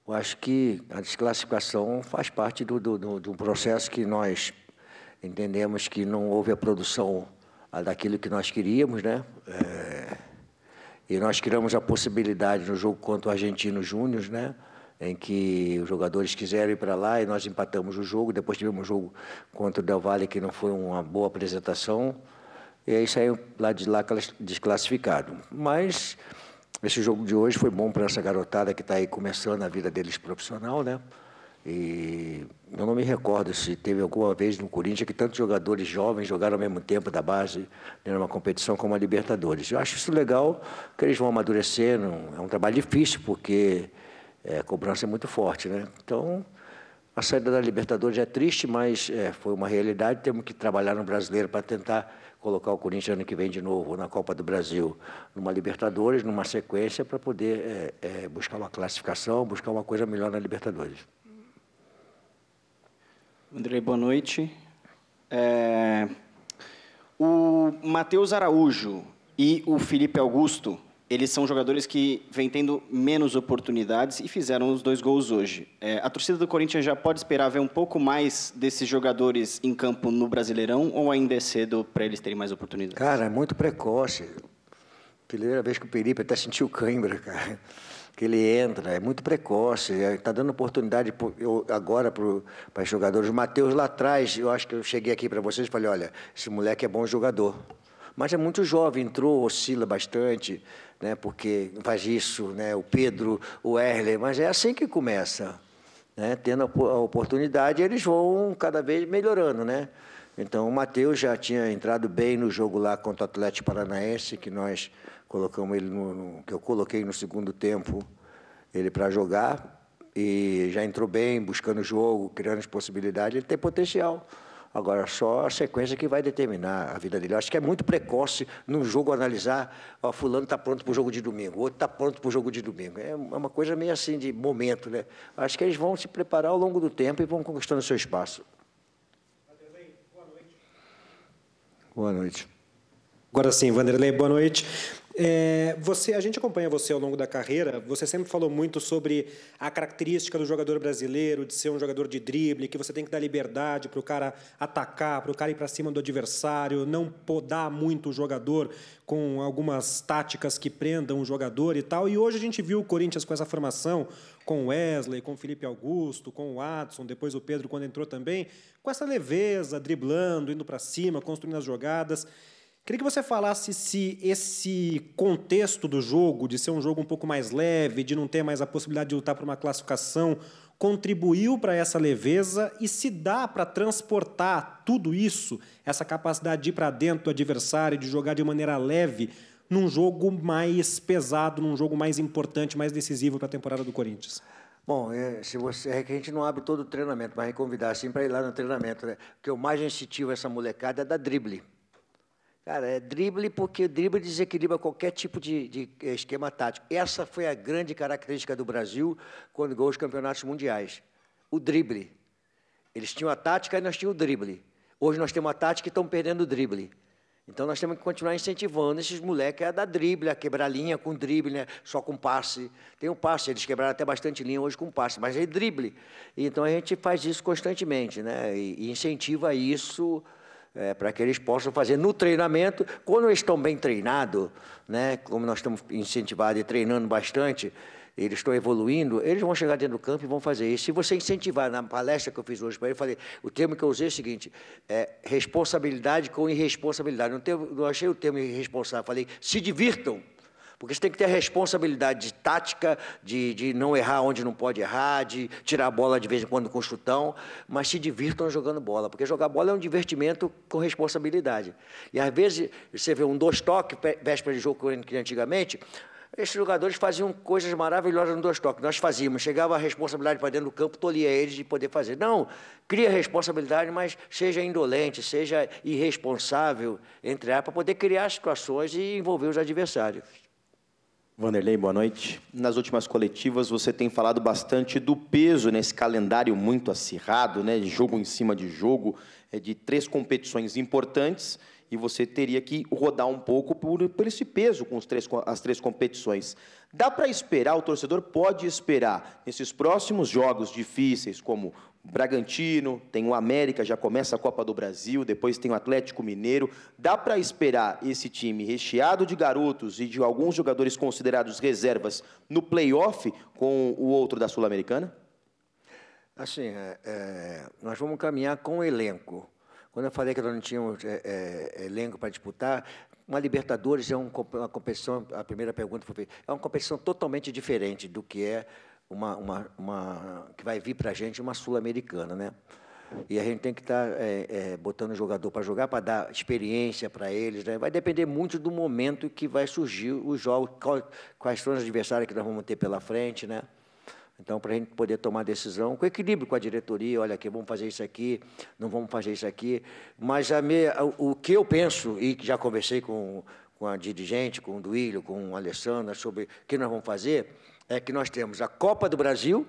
eu acho que a desclassificação faz parte do, do, do, processo que nós entendemos que não houve a produção daquilo que nós queríamos, né? É, e nós criamos a possibilidade no jogo contra o Argentino Júnior, né? Em que os jogadores quiseram ir para lá e nós empatamos o jogo. Depois tivemos um jogo contra o Del Valle que não foi uma boa apresentação. E aí saiu lá de lá desclassificado. Mas esse jogo de hoje foi bom para essa garotada que está aí começando a vida deles profissional, né? E eu não me recordo se teve alguma vez no Corinthians que tantos jogadores jovens jogaram ao mesmo tempo da base numa competição como a Libertadores. Eu acho isso legal, que eles vão amadurecendo. É um trabalho difícil, porque é, a cobrança é muito forte, né? Então, a saída da Libertadores é triste, mas é, foi uma realidade. Temos que trabalhar no brasileiro para tentar colocar o Corinthians ano que vem de novo na Copa do Brasil, numa Libertadores, numa sequência, para poder é, é, buscar uma classificação, buscar uma coisa melhor na Libertadores. Andrei, boa noite. É, o Matheus Araújo e o Felipe Augusto eles são jogadores que vêm tendo menos oportunidades e fizeram os dois gols hoje. É, a torcida do Corinthians já pode esperar ver um pouco mais desses jogadores em campo no Brasileirão ou ainda é cedo para eles terem mais oportunidades? Cara, é muito precoce. Primeira vez que o Felipe até sentiu cãibra, cara. Que ele entra, é muito precoce. Está é, dando oportunidade eu, agora para os jogadores. O Matheus lá atrás, eu acho que eu cheguei aqui para vocês e falei: olha, esse moleque é bom jogador. Mas é muito jovem, entrou, oscila bastante né, porque faz isso, né, o Pedro, o Erler, mas é assim que começa. Né, tendo a oportunidade, eles vão cada vez melhorando, né? Então, o Matheus já tinha entrado bem no jogo lá contra o Atlético Paranaense, que nós colocamos ele no, no que eu coloquei no segundo tempo, ele para jogar, e já entrou bem, buscando o jogo, criando as possibilidades, ele tem potencial. Agora, só a sequência que vai determinar a vida dele. Eu acho que é muito precoce num jogo analisar, ó, fulano está pronto para o jogo de domingo, outro está pronto para o jogo de domingo. É uma coisa meio assim de momento, né? Acho que eles vão se preparar ao longo do tempo e vão conquistando seu espaço. Boa noite. Agora sim, Vanderlei, boa noite. É, você, a gente acompanha você ao longo da carreira. Você sempre falou muito sobre a característica do jogador brasileiro, de ser um jogador de drible, que você tem que dar liberdade para o cara atacar, para o cara ir para cima do adversário, não podar muito o jogador com algumas táticas que prendam o jogador e tal. E hoje a gente viu o Corinthians com essa formação, com o Wesley, com o Felipe Augusto, com o Adson, depois o Pedro quando entrou também, com essa leveza, driblando, indo para cima, construindo as jogadas. Queria que você falasse se esse contexto do jogo, de ser um jogo um pouco mais leve, de não ter mais a possibilidade de lutar por uma classificação, contribuiu para essa leveza e se dá para transportar tudo isso, essa capacidade de ir para dentro do adversário, de jogar de maneira leve, num jogo mais pesado, num jogo mais importante, mais decisivo para a temporada do Corinthians? Bom, é, se você, é que a gente não abre todo o treinamento, mas convidar assim para ir lá no treinamento. Né? O mais incentivo essa molecada é da drible. Cara, é drible porque o drible desequilibra qualquer tipo de, de, eh, esquema tático. Essa foi a grande característica do Brasil quando ganhou os campeonatos mundiais. O drible. Eles tinham a tática e nós tínhamos o drible. Hoje nós temos a tática e estamos perdendo o drible. Então nós temos que continuar incentivando esses moleques a dar drible, a quebrar linha com drible, né? só com passe. Tem um passe, eles quebraram até bastante linha hoje com passe, mas é drible. Então a gente faz isso constantemente, né? E, e incentiva isso é, para que eles possam fazer no treinamento, quando eles estão bem treinados, né, como nós estamos incentivados e treinando bastante, eles estão evoluindo, eles vão chegar dentro do campo e vão fazer isso. Se você incentivar, na palestra que eu fiz hoje para ele, eu falei, o termo que eu usei é o seguinte, é responsabilidade com irresponsabilidade. Não, teve, não achei o termo irresponsável, falei, se divirtam. Porque você tem que ter a responsabilidade de tática, de, de não errar onde não pode errar, de tirar a bola de vez em quando com chutão, mas se divirtam jogando bola. Porque jogar bola é um divertimento com responsabilidade. E às vezes você vê um dois toques, véspera de jogo que antigamente, esses jogadores faziam coisas maravilhosas no dois toques. Nós fazíamos, chegava a responsabilidade para dentro do campo, tolhia eles de poder fazer. Não, cria responsabilidade, mas seja indolente, seja irresponsável, entre para poder criar situações e envolver os adversários. Vanderlei, boa noite. Nas últimas coletivas você tem falado bastante do peso nesse calendário muito acirrado, né, jogo em cima de jogo, é, de três competições importantes, e você teria que rodar um pouco por, por esse peso com três, as três competições. Dá para esperar, o torcedor pode esperar, nesses próximos jogos difíceis, como Bragantino, tem o América, já começa a Copa do Brasil, depois tem o Atlético Mineiro. Dá para esperar esse time recheado de garotos e de alguns jogadores considerados reservas no playoff com o outro da Sul-Americana? Assim, é, é, nós vamos caminhar com o elenco. Quando eu falei que nós não tínhamos é, é elenco para disputar, uma Libertadores é um, uma competição, a primeira pergunta foi é uma competição totalmente diferente do que é uma, uma, uma que vai vir para a gente uma sul-americana, né? E a gente tem que estar tá, é, é, botando o jogador para jogar, para dar experiência para eles. Né? Vai depender muito do momento que vai surgir os jogos, quais são os adversários que nós vamos ter pela frente. Né? Então, para a gente poder tomar decisão, com equilíbrio com a diretoria, olha aqui, vamos fazer isso aqui, não vamos fazer isso aqui. Mas a minha, o que eu penso, e já conversei com, com a dirigente, com o Duílio, com o Alessandro, sobre o que nós vamos fazer, é que nós temos a Copa do Brasil,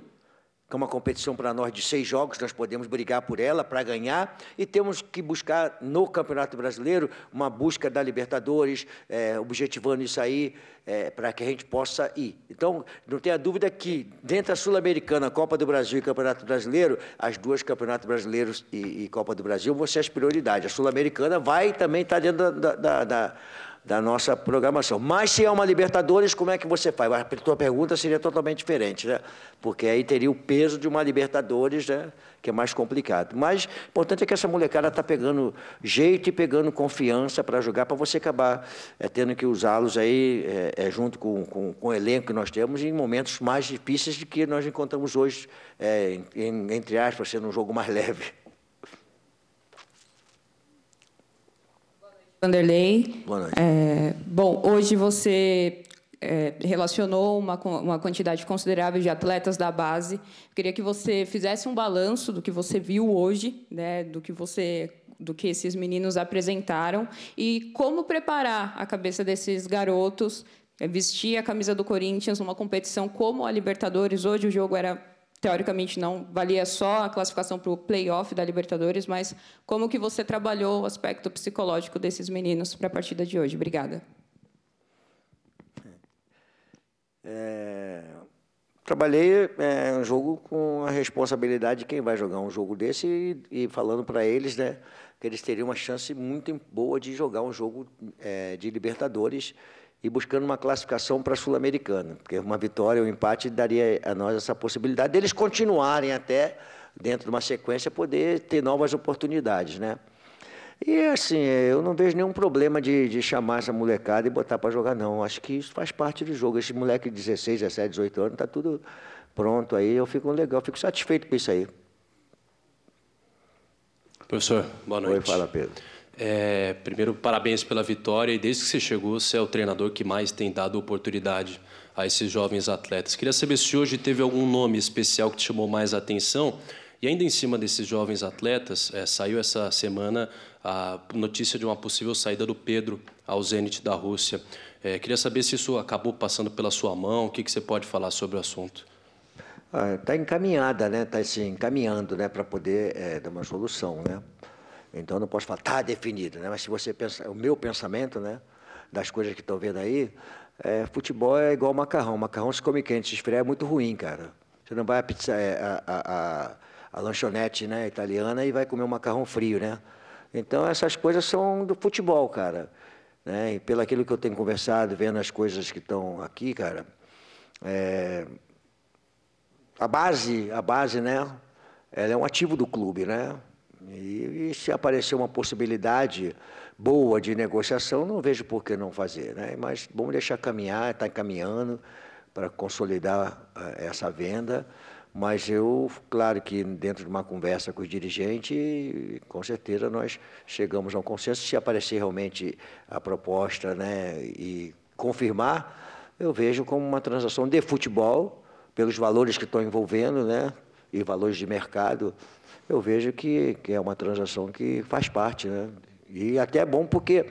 que é uma competição para nós de seis jogos, nós podemos brigar por ela para ganhar, e temos que buscar no Campeonato Brasileiro uma busca da Libertadores, é, objetivando isso aí, é, para que a gente possa ir. Então, não tenha dúvida que, dentro da Sul-Americana, Copa do Brasil e Campeonato Brasileiro, as duas Campeonatos Brasileiros e, e Copa do Brasil vão ser as prioridades. A Sul-Americana vai também estar dentro da, da, da da nossa programação. Mas se é uma Libertadores, como é que você faz? A tua pergunta seria totalmente diferente, né? Porque aí teria o peso de uma Libertadores, né? Que é mais complicado. Mas o importante é que essa molecada está pegando jeito e pegando confiança para jogar, para você acabar é, tendo que usá-los aí é, é, junto com, com, com, o elenco que nós temos em momentos mais difíceis do que nós encontramos hoje, é, em, entre aspas, sendo um jogo mais <laughs> leve. Vanderlei. Boa noite. É, bom, hoje você é, relacionou uma, uma quantidade considerável de atletas da base. Queria que você fizesse um balanço do que você viu hoje, né, do que você do que esses meninos apresentaram e como preparar a cabeça desses garotos, é, vestir a camisa do Corinthians numa competição como a Libertadores. Hoje o jogo era teoricamente não valia só a classificação para o playoff da Libertadores, mas como que você trabalhou o aspecto psicológico desses meninos para a partida de hoje? Obrigada. É, trabalhei é, um jogo com a responsabilidade de quem vai jogar um jogo desse e, e falando para eles, né, que eles teriam uma chance muito boa de jogar um jogo é, de Libertadores e buscando uma classificação para a Sul-Americana, porque uma vitória ou um empate daria a nós essa possibilidade deles continuarem até dentro de uma sequência poder ter novas oportunidades, né? E assim, eu não vejo nenhum problema de, de chamar essa molecada e botar para jogar, não. Acho que isso faz parte do jogo. Esse moleque de 16, 17, 18 anos, está tudo pronto aí. Eu fico legal, fico satisfeito com isso aí. Professor, boa noite. Oi, fala, Pedro. É, primeiro, parabéns pela vitória. E desde que você chegou, você é o treinador que mais tem dado oportunidade a esses jovens atletas. Queria saber se hoje teve algum nome especial que te chamou mais atenção. E ainda em cima desses jovens atletas, é, saiu essa semana a notícia de uma possível saída do Pedro ao Zenit da Rússia. É, queria saber se isso acabou passando pela sua mão, o que, que você pode falar sobre o assunto? Está ah, encaminhada, né? Está se encaminhando, né, para poder é, dar uma solução, né? Então não posso falar está definido, né? Mas se você pensa, o meu pensamento, né, das coisas que estão vendo aí, é, futebol é igual macarrão. Macarrão se come quente, se esfriar é muito ruim, cara. Você não vai a pizza, é, a, a, a, a lanchonete, né, italiana e vai comer um macarrão frio, né? Então, essas coisas são do futebol, cara. Né? E pelo aquilo que eu tenho conversado, vendo as coisas que estão aqui, cara, é... a base, a base, né? Ela é um ativo do clube, né? E, e, se aparecer uma possibilidade boa de negociação, não vejo por que não fazer, né? Mas vamos deixar caminhar, está caminhando para consolidar uh, essa venda. Mas eu, claro que dentro de uma conversa com os dirigentes, com certeza nós chegamos a um consenso. Se aparecer realmente a proposta né, e confirmar, eu vejo como uma transação de futebol, pelos valores que estão envolvendo, né, e valores de mercado, eu vejo que, que é uma transação que faz parte. Né? E até é bom porque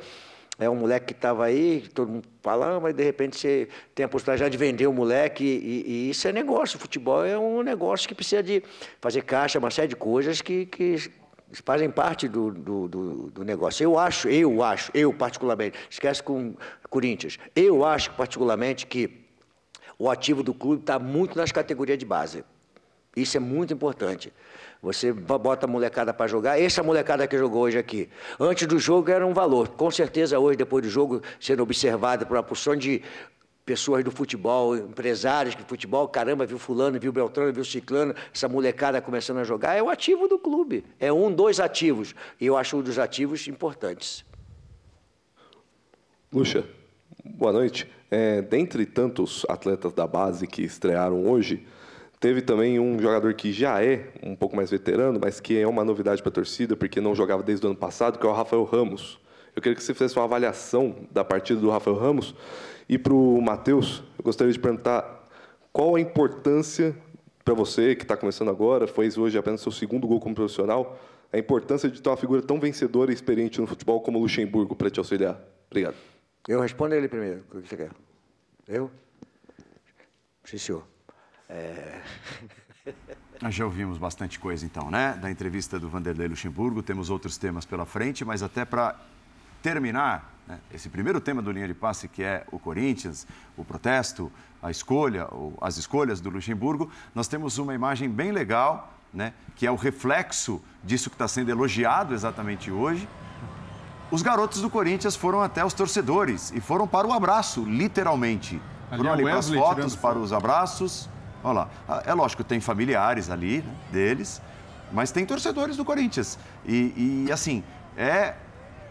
é um moleque que estava aí, todo mundo fala, mas de repente você tem a possibilidade de vender o moleque, e, e, isso é negócio. O futebol é um negócio que precisa de fazer caixa, uma série de coisas que, que fazem parte do, do, do, do, negócio. Eu acho, eu acho, eu particularmente, esquece com Corinthians, eu acho particularmente que o ativo do clube está muito nas categorias de base. Isso é muito importante. Você bota a molecada para jogar. Essa molecada que jogou hoje aqui, antes do jogo era um valor. Com certeza hoje, depois do jogo, sendo observado por uma porção de pessoas do futebol, empresários de futebol, caramba, viu fulano, viu Beltrano, viu Ciclano, essa molecada começando a jogar, é o ativo do clube. É um, dois ativos. E eu acho um dos ativos importantes. Luxa, boa noite. É, dentre tantos atletas da base que estrearam hoje, Teve também um jogador que já é um pouco mais veterano, mas que é uma novidade para a torcida, porque não jogava desde o ano passado, que é o Rafael Ramos. Eu queria que você fizesse uma avaliação da partida do Rafael Ramos. E para o Matheus, eu gostaria de perguntar qual a importância para você, que está começando agora, fez hoje apenas seu segundo gol como profissional, a importância de ter uma figura tão vencedora e experiente no futebol como o Luxemburgo para te auxiliar. Obrigado. Eu respondo ele primeiro. O que você quer? Eu? Sim, senhor. É... <laughs> Nós já ouvimos bastante coisa então, né? Da entrevista do Vanderlei Luxemburgo, temos outros temas pela frente, mas até para terminar né, esse primeiro tema do Linha de Passe, que é o Corinthians, o protesto, a escolha, as escolhas do Luxemburgo, nós temos uma imagem bem legal, né? Que é o reflexo disso que está sendo elogiado exatamente hoje. Os garotos do Corinthians foram até os torcedores e foram para o abraço, literalmente. Foram ali para as fotos, para os abraços. Olha lá. Ah, é lógico, tem familiares ali né, deles, mas tem torcedores do Corinthians. E, e, assim, é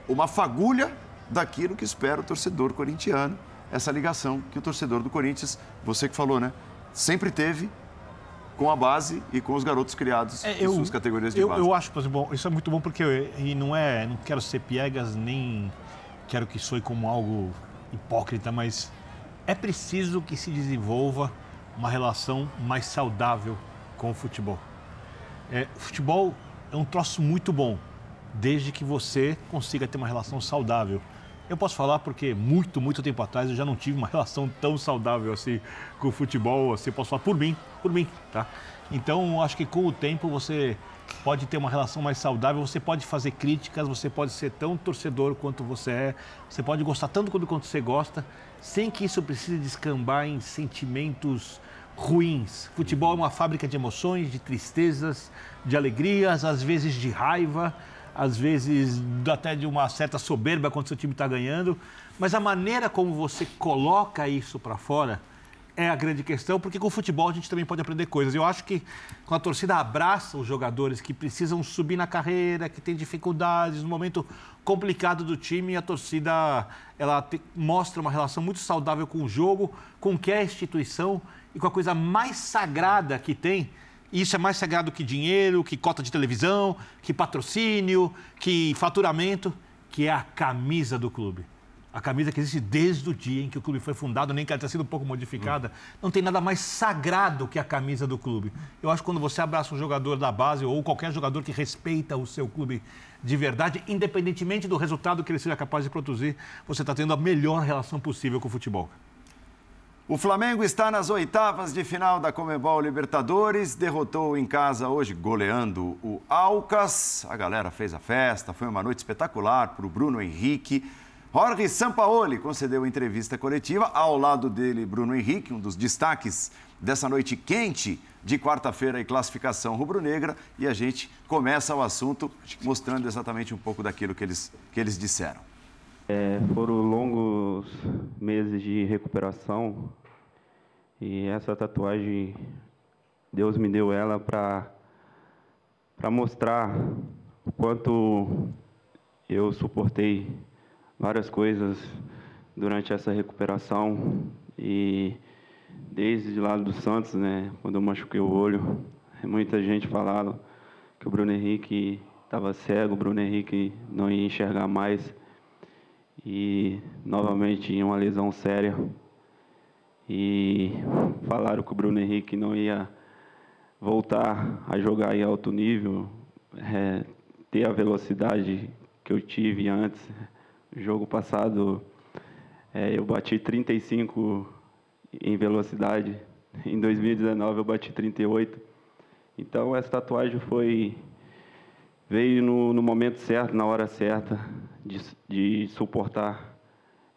uma fagulha daquilo que espera o torcedor corintiano, essa ligação que o torcedor do Corinthians, você que falou, né? Sempre teve com a base e com os garotos criados é, eu, em suas categorias de eu, base. Eu acho, por exemplo, isso é muito bom porque eu, e não é, não quero ser piegas nem quero que soe como algo hipócrita, mas é preciso que se desenvolva uma relação mais saudável com o futebol. É, futebol é um troço muito bom, desde que você consiga ter uma relação saudável. Eu posso falar porque muito, muito tempo atrás eu já não tive uma <laughs> relação tão saudável assim com o futebol, assim, posso falar por mim, por mim, tá? Então, acho que com o tempo você pode ter uma relação mais saudável, você pode fazer críticas, você pode ser tão torcedor quanto você é, você pode gostar tanto quanto você gosta, sem que isso precise descambar em sentimentos ruins. Futebol é uma fábrica de emoções, de tristezas, de alegrias, às vezes de raiva, às vezes até de uma certa soberba quando seu time está ganhando. Mas a maneira como você coloca isso para fora é a grande questão, porque com o futebol a gente também pode aprender coisas. Eu acho que quando a torcida abraça os jogadores que precisam subir na carreira, que têm dificuldades, no momento complicado do time, a torcida ela te, mostra uma relação muito saudável com o jogo, com que é a instituição e com a coisa mais sagrada que tem. E isso é mais sagrado que dinheiro, que cota de televisão, que patrocínio, que faturamento, que é a camisa do clube a camisa que existe desde o dia em que o clube foi fundado, nem que ela tenha sido um pouco modificada, não tem nada mais sagrado que a camisa do clube. Eu acho que quando você abraça um jogador da base ou qualquer jogador que respeita o seu clube de verdade, independentemente do resultado que ele seja capaz de produzir, você está tendo a melhor relação possível com o futebol. O Flamengo está nas oitavas de final da Comebol Libertadores, derrotou em casa hoje, goleando o Alcas. A galera fez a festa, foi uma noite espetacular para o Bruno Henrique. Jorge Sampaoli concedeu entrevista coletiva, ao lado dele Bruno Henrique, um dos destaques dessa noite quente de quarta-feira e classificação rubro-negra, e a gente começa o assunto mostrando exatamente um pouco daquilo que eles, que eles disseram. É, foram longos meses de recuperação e essa tatuagem, Deus me deu ela para mostrar o quanto eu suportei várias coisas durante essa recuperação e desde lá do Santos, né, quando eu machuquei o olho, muita gente falava que o Bruno Henrique estava cego, o Bruno Henrique não ia enxergar mais e novamente uma lesão séria e falaram que o Bruno Henrique não ia voltar a jogar em alto nível, é, ter a velocidade que eu tive antes, Jogo passado é, eu bati 35 em velocidade. Em 2019 eu bati 38. Então essa tatuagem foi veio no, no momento certo, na hora certa, de, de suportar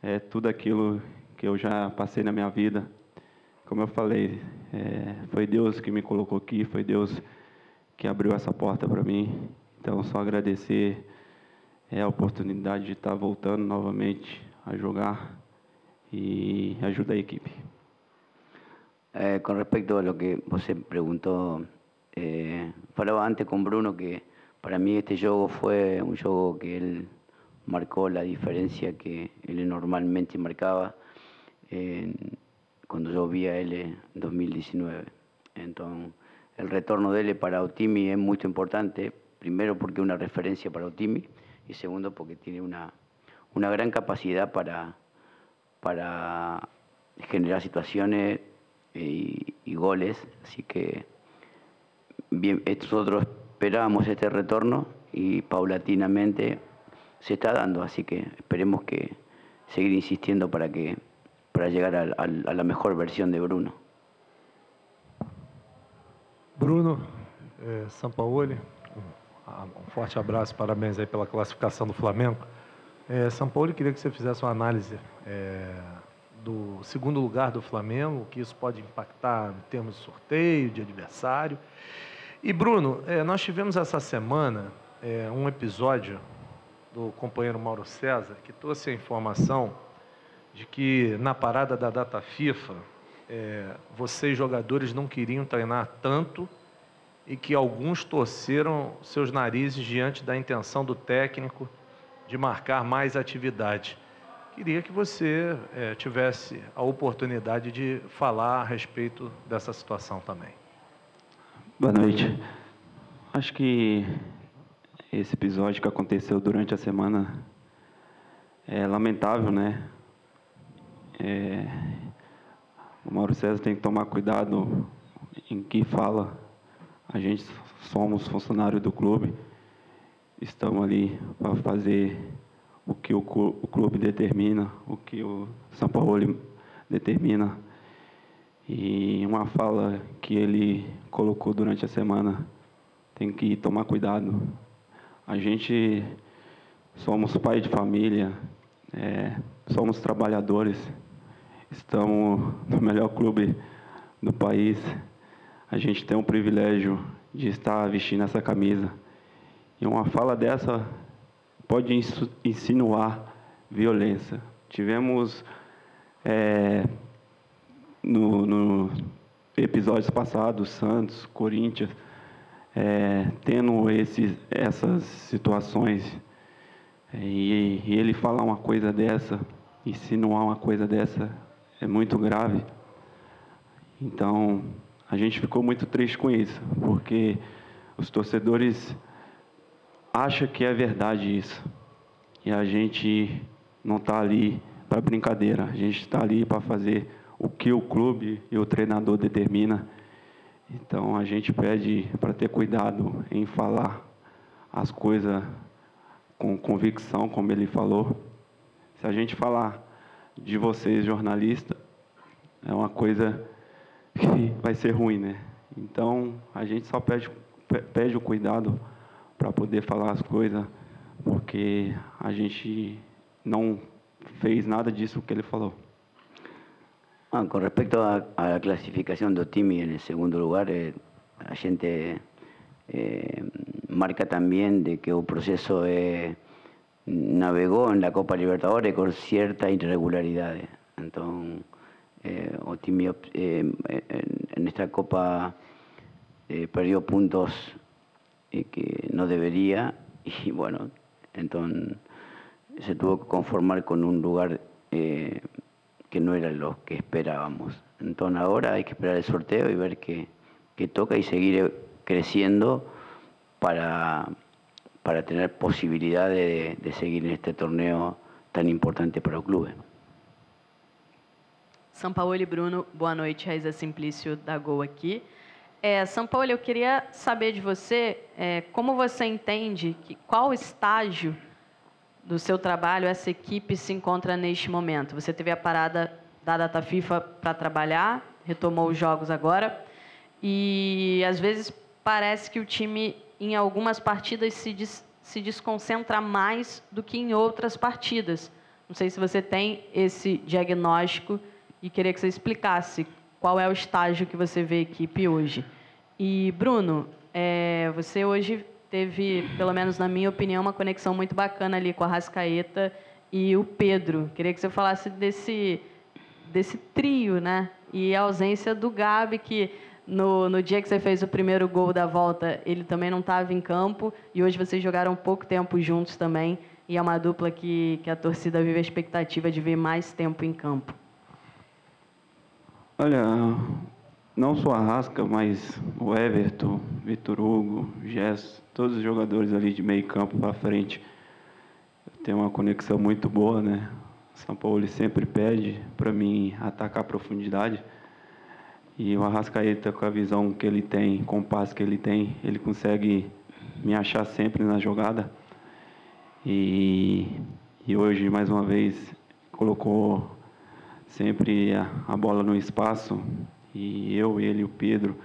é, tudo aquilo que eu já passei na minha vida. Como eu falei, é, foi Deus que me colocou aqui, foi Deus que abriu essa porta para mim. Então só agradecer é a oportunidade de estar voltando novamente a jogar y ayuda a equipe. Eh, con respecto a lo que você preguntó, eh, falaba antes con Bruno que para mí este juego fue un juego que él marcó la diferencia que él normalmente marcaba cuando yo vi a él en 2019. Entonces, el retorno de él para Otimi es muy importante, primero porque es una referencia para Otimi, y segundo porque tiene una, una gran capacidad para, para generar situaciones y, y, goles. Así que nosotros esperábamos este retorno y paulatinamente se está dando, así que esperemos que seguir insistiendo para que para llegar a, a, a la mejor versión de Bruno. Bruno, eh, Sampaoli, um forte abraço, parabéns aí pela classificação do Flamengo. São Paulo, queria que você fizesse uma análise é, do segundo lugar do Flamengo, que isso pode impactar em termos de sorteio, de adversário. E Bruno, é, nós tivemos essa semana é, um episódio do companheiro Mauro César que trouxe a informação de que na parada da data FIFA, é, vocês jogadores não queriam treinar tanto e que alguns torceram seus narizes diante da intenção do técnico de marcar mais atividade. Queria que você é, tivesse a oportunidade de falar a respeito dessa situação também. Boa noite. Acho que esse episódio que aconteceu durante a semana é lamentável, né? É, o Mauro César tem que tomar cuidado em que fala a gente somos funcionário do clube, estamos ali para fazer o que o clube determina, o que o São Paulo determina. E uma fala que ele colocou durante a semana, tem que tomar cuidado. A gente somos pai de família, é, somos trabalhadores, estamos no melhor clube do país. A gente tem o privilégio de estar vestindo essa camisa. E uma fala dessa pode insinuar violência. Tivemos é, no, no episódios passados, Santos, Corinthians, é, tendo essas situações e, e, ele falar uma coisa dessa, insinuar uma coisa dessa, é muito grave. Então, a gente ficou muito triste com isso, porque os torcedores acham que é verdade isso. E a gente não está ali para brincadeira, a gente está ali para fazer o que o clube e o treinador determina. Então a gente pede para ter cuidado em falar as coisas com convicção, como ele falou. Se a gente falar de vocês, jornalistas, é uma coisa que vai ser ruim, né? Então, a gente só pede, pede o cuidado para poder falar as coisas, porque a gente não fez nada disso que ele falou. Con respecto a, la clasificación de Otimi en el segundo lugar, eh, a gente eh, marca también de que el proceso eh, navegó en la Copa Libertadores con ciertas irregularidades. Entonces, eh, Otimi eh, en, esta Copa eh, perdió puntos que no debería <laughs> y bueno, entonces se tuvo que conformar con un lugar que no era lo que esperábamos. Entonces ahora hay que esperar el sorteo y ver qué, qué toca y seguir creciendo para, para tener posibilidad de, de seguir en este torneo tan importante para o clube. São Paulo e Bruno, boa noite, Raíza Simplício da Gol aqui. É, São Paulo, eu queria saber de você é, como você entende que qual estágio do seu trabalho essa equipe se encontra neste momento. Você teve a parada da data FIFA para trabalhar, retomou os jogos agora e às vezes parece que o time em algumas partidas se, des, se desconcentra mais do que em outras partidas. Não sei se você tem esse diagnóstico e queria que você explicasse qual é o estágio que você vê a equipe hoje. E, Bruno, é, você hoje teve, pelo menos na minha opinião, uma conexão muito bacana ali com a Rascaeta e o Pedro. Queria que você falasse desse, desse trio, né? E a ausência do Gabi, que no, no dia que você fez o primeiro gol da volta, ele também não estava em campo. E hoje vocês jogaram pouco tempo juntos também. E é uma dupla que, que a torcida vive a expectativa de ver mais tempo em campo. Olha, não só a Rasca, mas o Everton, Vitor Hugo, Jess, todos os jogadores ali de meio campo para frente tem uma conexão muito boa, né? São Paulo sempre pede para mim atacar a profundidade. E o Arrascaeta, com a visão que ele tem, com o passe que ele tem, ele consegue me achar sempre na jogada. E, e hoje, mais uma vez, colocou sempre a, a bola no espaço. E eu, ele e o Pedro.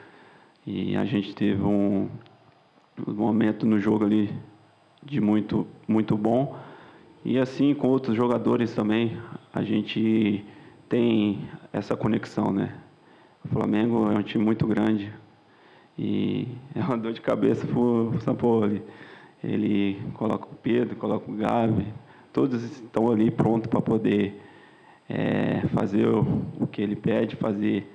E a gente teve um, um momento no jogo ali de muito, muito bom. E assim com outros jogadores também, a gente tem essa conexão, né? O Flamengo é um time muito grande e <laughs> é uma dor de cabeça para o Sampoli. Ele coloca o Pedro, coloca o Gabi, todos estão ali prontos para poder é, fazer o, o, que ele pede, fazer,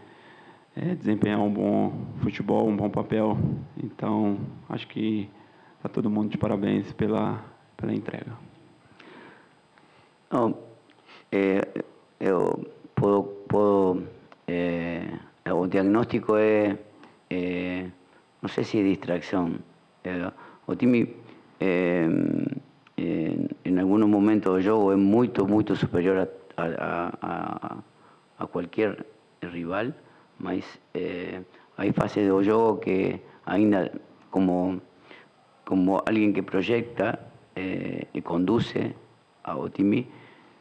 é, desempenhar um bom futebol, um bom papel. Então, acho que está todo mundo de parabéns pela, pela entrega. Não, é, eu posso, posso é, el diagnóstico es, eh, no sé si es distracción. Eh, Otimi eh, en, algunos momentos el juego es muy, muy superior a, a, cualquier rival, mas hay fases de juego que como, como alguien que proyecta y conduce, a Otimi.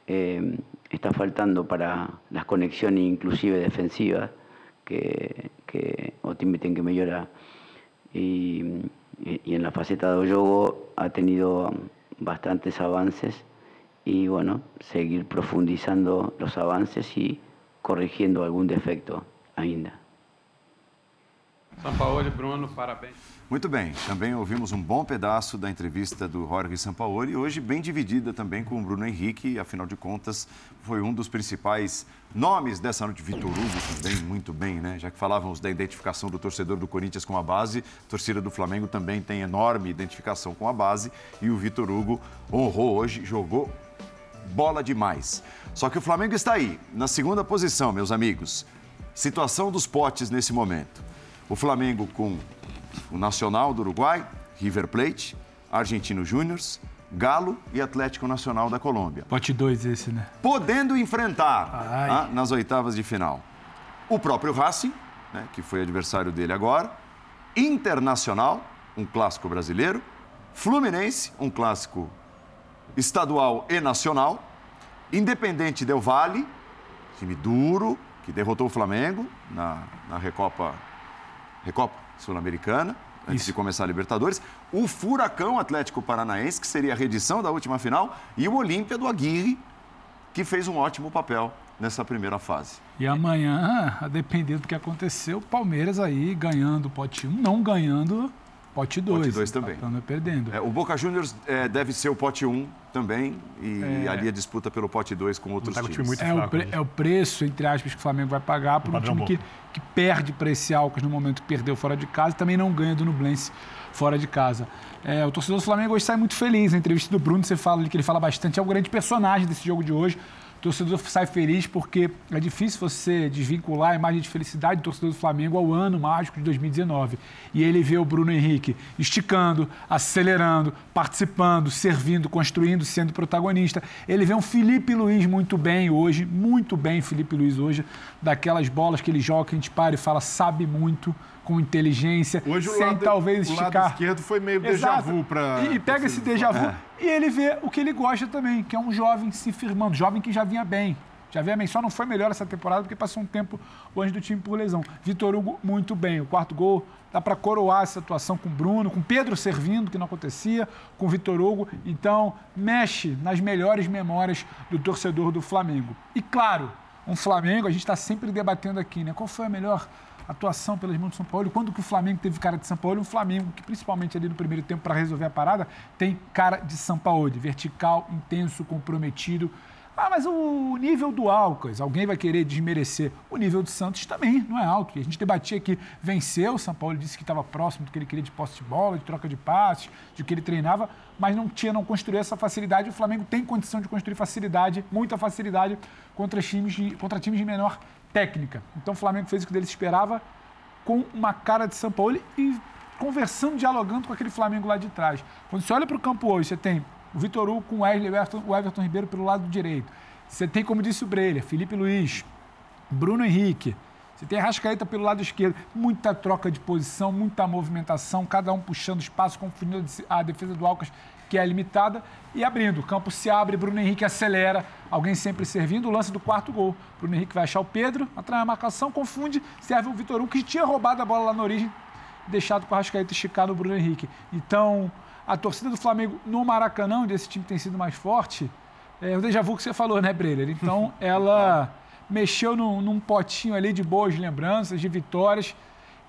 Eh, está faltando para las conexiones inclusive defensivas que, que Otimi tiene que mejorar. Y, en la faceta de juego ha tenido bastantes avances y bueno, seguir profundizando los avances y corrigiendo algún defecto ainda. São Paulo, Bruno, parabéns. Muito bem, também ouvimos um bom pedaço da entrevista do Jorge Sampaoli, hoje bem dividida também com o Bruno Henrique, afinal de contas, foi um dos principais nomes dessa noite. Vitor Hugo também, muito bem, né? Já que falávamos da identificação do torcedor do Corinthians com a base, a torcida do Flamengo também tem enorme identificação com a base e o Vitor Hugo honrou hoje, jogou bola demais. Só que o Flamengo está aí, na segunda posição, meus amigos. Situação dos potes nesse momento. O Flamengo com o Nacional do Uruguai, River Plate, Argentino Júnior, Galo e Atlético Nacional da Colômbia. Pote 2 esse, né? Podendo enfrentar ah, nas oitavas de final o próprio Racing, né, que foi adversário dele agora, Internacional, um clássico brasileiro, Fluminense, um clássico estadual e nacional, Independente Del Vale, time duro, que derrotou o Flamengo na, na Recopa Recopa Sul-Americana, antes Isso. de começar a Libertadores. O Furacão Atlético Paranaense, que seria a reedição da última final, e o Olímpia do Aguirre, que fez um ótimo papel nessa primeira fase. E amanhã, a depender do que aconteceu, o Palmeiras aí ganhando o pote 1, não ganhando pote 2. Pote 2 também. Tá perdendo. É, o Boca Juniors é, deve ser o pote 1 também, e é... ali a disputa pelo pote 2 com outros times. Time é, o pre, é o preço, entre aspas, que o Flamengo vai pagar por um time que, que perde para esse Alcas no momento que perdeu fora de casa e também não ganha do Nublense fora de casa. É, o torcedor do Flamengo hoje sai muito feliz. Na entrevista do Bruno, você fala que ele fala bastante, é o grande personagem desse jogo de hoje. O torcedor sai feliz porque é difícil você desvincular a imagem de felicidade do torcedor do Flamengo ao ano mágico de 2019. E ele vê o Bruno Henrique esticando, acelerando, participando, servindo, construindo, sendo protagonista. Ele vê um Felipe Luiz muito bem hoje, muito bem Felipe Luiz hoje, daquelas bolas que ele joga, que a gente para e fala, sabe muito, com inteligência, Hoje, sem lado, talvez esticar. O lado esquerdo foi meio déjà vu para. E, e pega esse déjà vu é. e ele vê o que ele gosta também, que é um jovem se firmando, jovem que já vinha bem. Já vinha bem, só não foi melhor essa temporada porque passou um tempo longe do time por lesão. Vitor Hugo, muito bem. O quarto gol dá para coroar essa atuação com o Bruno, com Pedro servindo, que não acontecia, com o Vitor Hugo. Então, mexe nas melhores memórias do torcedor do Flamengo. E claro, um Flamengo, a gente está sempre debatendo aqui, né? Qual foi a melhor atuação pelas mãos de São Paulo. Quando que o Flamengo teve cara de São Paulo, um Flamengo que principalmente ali no primeiro tempo para resolver a parada, tem cara de São Paulo, vertical, intenso, comprometido. Ah, mas o nível do Alcas, alguém vai querer desmerecer. O nível do Santos também não é alto. A gente debatia que venceu, o São Paulo disse que estava próximo do que ele queria de posse de bola, de troca de passes, de que ele treinava, mas não tinha, não construiu essa facilidade. O Flamengo tem condição de construir facilidade, muita facilidade contra times de, contra times de menor técnica. Então o Flamengo fez o que ele esperava com uma cara de São Paulo e conversando, dialogando com aquele Flamengo lá de trás. Quando você olha para o campo hoje, você tem o Vitor Hugo com o Wesley, o Everton Ribeiro pelo lado direito. Você tem, como disse o Breyer, Felipe Luiz, Bruno Henrique. Você tem a Rascaeta pelo lado esquerdo. Muita troca de posição, muita movimentação, cada um puxando espaço, confundindo a defesa do Alcas que é limitada, e abrindo. O campo se abre, Bruno Henrique acelera, alguém sempre servindo. O lance do quarto gol. Bruno Henrique vai achar o Pedro, atrai a marcação, confunde, serve o Vitor Hugo, que tinha roubado a bola lá na origem, deixado com o Rascaeta esticar no Bruno Henrique. Então, a torcida do Flamengo no Maracanã, onde esse time tem sido mais forte, é o déjà vu que você falou, né, Breler? Então, <laughs> ela mexeu num, num potinho ali de boas lembranças, de vitórias.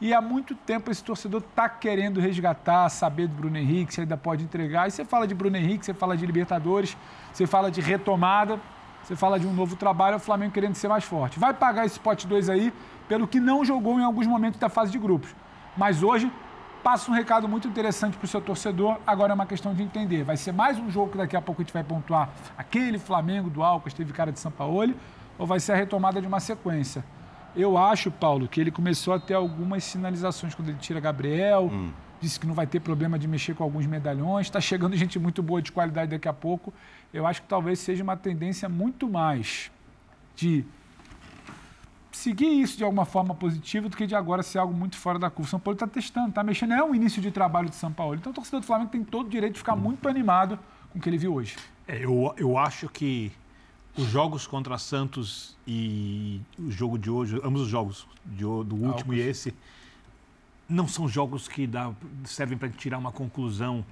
E há muito tempo esse torcedor está querendo resgatar, saber do Bruno Henrique, se ainda pode entregar. E você fala de Bruno Henrique, você fala de Libertadores, você fala de retomada, você fala de um novo trabalho, o Flamengo querendo ser mais forte. Vai pagar esse pote 2 aí pelo que não jogou em alguns momentos da fase de grupos. Mas hoje passa um recado muito interessante para o seu torcedor. Agora é uma questão de entender. Vai ser mais um jogo que daqui a pouco a gente vai pontuar aquele Flamengo do Alcas, teve cara de São Paulo, ou vai ser a retomada de uma sequência? Eu acho, Paulo, que ele começou a ter algumas sinalizações quando ele tira Gabriel, hum. disse que não vai ter problema de mexer com alguns medalhões, está chegando gente muito boa de qualidade daqui a pouco. Eu acho que talvez seja uma tendência muito mais de seguir isso de alguma forma positiva do que de agora ser algo muito fora da curva. São Paulo está testando, está mexendo, é um início de trabalho de São Paulo. Então o torcedor do Flamengo tem todo o direito de ficar hum. muito animado com o que ele viu hoje. É, eu, eu acho que os jogos contra Santos e o jogo de hoje, ambos os jogos, de, do último e esse, não são jogos que dá, servem para tirar uma conclusão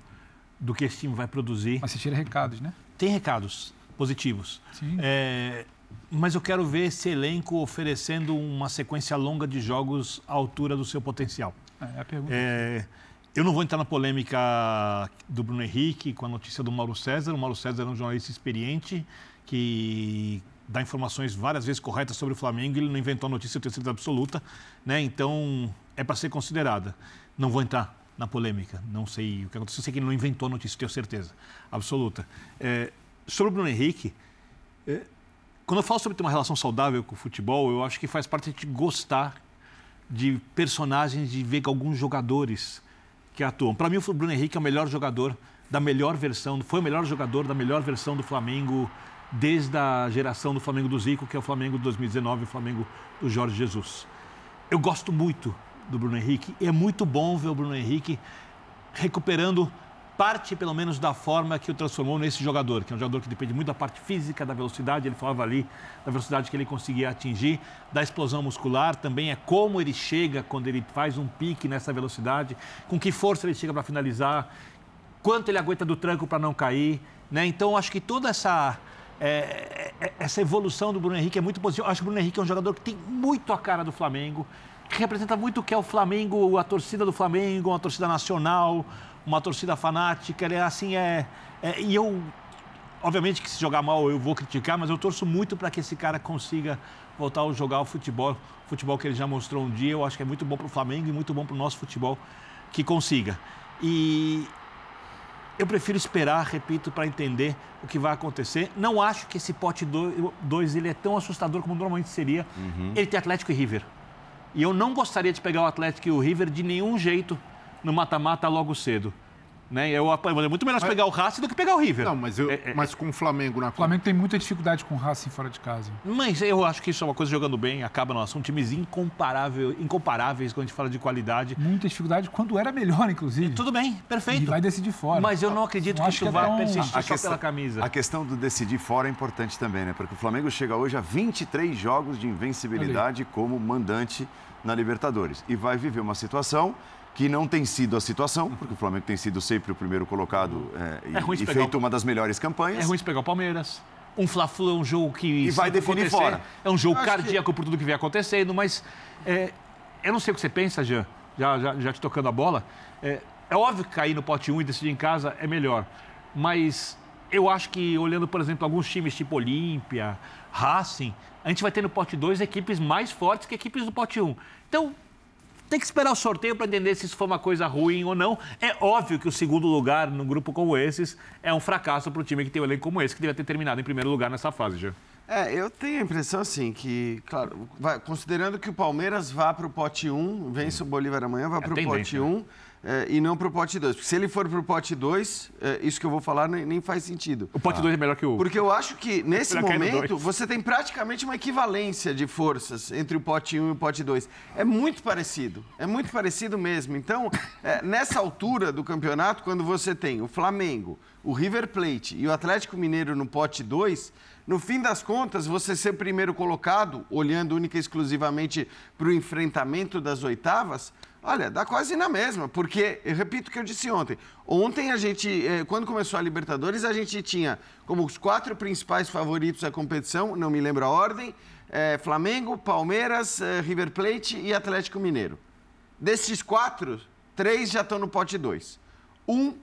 do que esse time vai produzir. Mas você tira recados, né? Tem recados positivos. Sim. É, mas eu quero ver esse elenco oferecendo uma sequência longa de jogos à altura do seu potencial. É, a pergunta. É, eu não vou entrar na polêmica do Bruno Henrique com a notícia do Mauro César. O Mauro César é um jornalista experiente que dá informações várias vezes corretas sobre o Flamengo. Ele não inventou a notícia, tenho certeza absoluta. Né? Então, é para ser considerada. Não vou entrar na polêmica. Não sei o que aconteceu. Eu sei que ele não inventou a notícia, tenho certeza absoluta. É, sobre o Bruno Henrique, é, quando eu falo sobre ter uma relação saudável com o futebol, eu acho que faz parte de gostar de personagens, de ver alguns jogadores que atuam. Para mim, o Bruno Henrique é o melhor jogador da melhor versão, foi o melhor jogador da melhor versão do Flamengo desde a geração do Flamengo do Zico, que é o Flamengo de 2019, o Flamengo do Jorge Jesus. Eu gosto muito do Bruno Henrique e é muito bom ver o Bruno Henrique recuperando parte, pelo menos, da forma que o transformou nesse jogador, que é um jogador que depende muito da parte física, da velocidade, ele falava ali, da velocidade que ele conseguia atingir, da explosão muscular, também é como ele chega quando ele faz um pique nessa velocidade, com que força ele chega para finalizar, quanto ele aguenta do tranco para não cair, né? Então, acho que toda essa é, é, essa evolução do Bruno Henrique é muito positiva. Acho que o Bruno Henrique é um jogador que tem muito a cara do Flamengo, que representa muito o que é o Flamengo, a torcida do Flamengo, uma torcida nacional, uma torcida fanática, ele é assim, é, é, E eu, obviamente que se jogar mal eu vou criticar, mas eu torço muito para que esse cara consiga voltar a jogar o futebol, futebol que ele já mostrou um dia. Eu acho que é muito bom para o Flamengo e muito bom para o nosso futebol que consiga. E eu prefiro esperar, repito, para entender o que vai acontecer. Não acho que esse pote 2 ele é tão assustador como normalmente seria. Uhum. Ele tem Atlético e River. E eu não gostaria de pegar o Atlético e o River de nenhum jeito no mata-mata logo cedo. Né? Eu, é muito melhor mas, pegar o Racing do que pegar o River. Não, mas, eu, é, é, mas com o Flamengo na O Flamengo tem muita dificuldade com o Racing fora de casa. Mas eu acho que isso é uma coisa jogando bem, acaba não. São times incomparável, incomparáveis quando a gente fala de qualidade. Muita dificuldade quando era melhor, inclusive. Tudo bem, perfeito. E vai decidir fora. Mas eu não acredito que isso que vai persistir só questão, pela camisa. A questão do decidir fora é importante também, né? Porque o Flamengo chega hoje a 23 jogos de invencibilidade como mandante na Libertadores. E vai viver uma situação que não tem sido a situação, porque o Flamengo tem sido sempre o primeiro colocado é, é e, e feito uma das melhores campanhas. É ruim de pegar o Palmeiras. Um Fla-Flu é um jogo que... E vai definir fora. É um jogo cardíaco que... por tudo que vem acontecendo, mas é, eu não sei o que você pensa, Jean, já, já, já te tocando a bola. É, é óbvio que cair no pote 1 e decidir em casa é melhor, mas eu acho que, olhando, por exemplo, alguns times tipo Olímpia, Racing, a gente vai ter no pote 2 equipes mais fortes que equipes do pote 1. Então, tem que esperar o sorteio para entender se isso foi uma coisa ruim ou não. É óbvio que o segundo lugar num grupo como esses é um fracasso para o time que tem um elenco como esse, que devia ter terminado em primeiro lugar nessa fase já. É, eu tenho a impressão assim que, claro, vai, considerando que o Palmeiras vá para o pote 1, vence o Bolívar amanhã, vai é para o pote 1 né? É, e não para o pote 2. Porque se ele for para o pote 2, é, isso que eu vou falar nem, nem faz sentido. O pote 2 ah. é melhor que o. Porque eu acho que nesse momento você tem praticamente uma equivalência de forças entre o pote 1 e o pote 2. É muito parecido. É muito parecido mesmo. Então, é, nessa altura do campeonato, quando você tem o Flamengo, o River Plate e o Atlético Mineiro no pote 2 no fim das contas, você ser primeiro colocado, olhando única e exclusivamente para o enfrentamento das oitavas, olha, dá quase na mesma, porque, eu repito o que eu disse ontem, ontem a gente, eh, quando começou a Libertadores, a gente tinha como os quatro principais favoritos da competição, não me lembro a ordem, é, Flamengo, Palmeiras, é, River Plate e Atlético Mineiro. Desses quatro, três já estão no pote 2. Um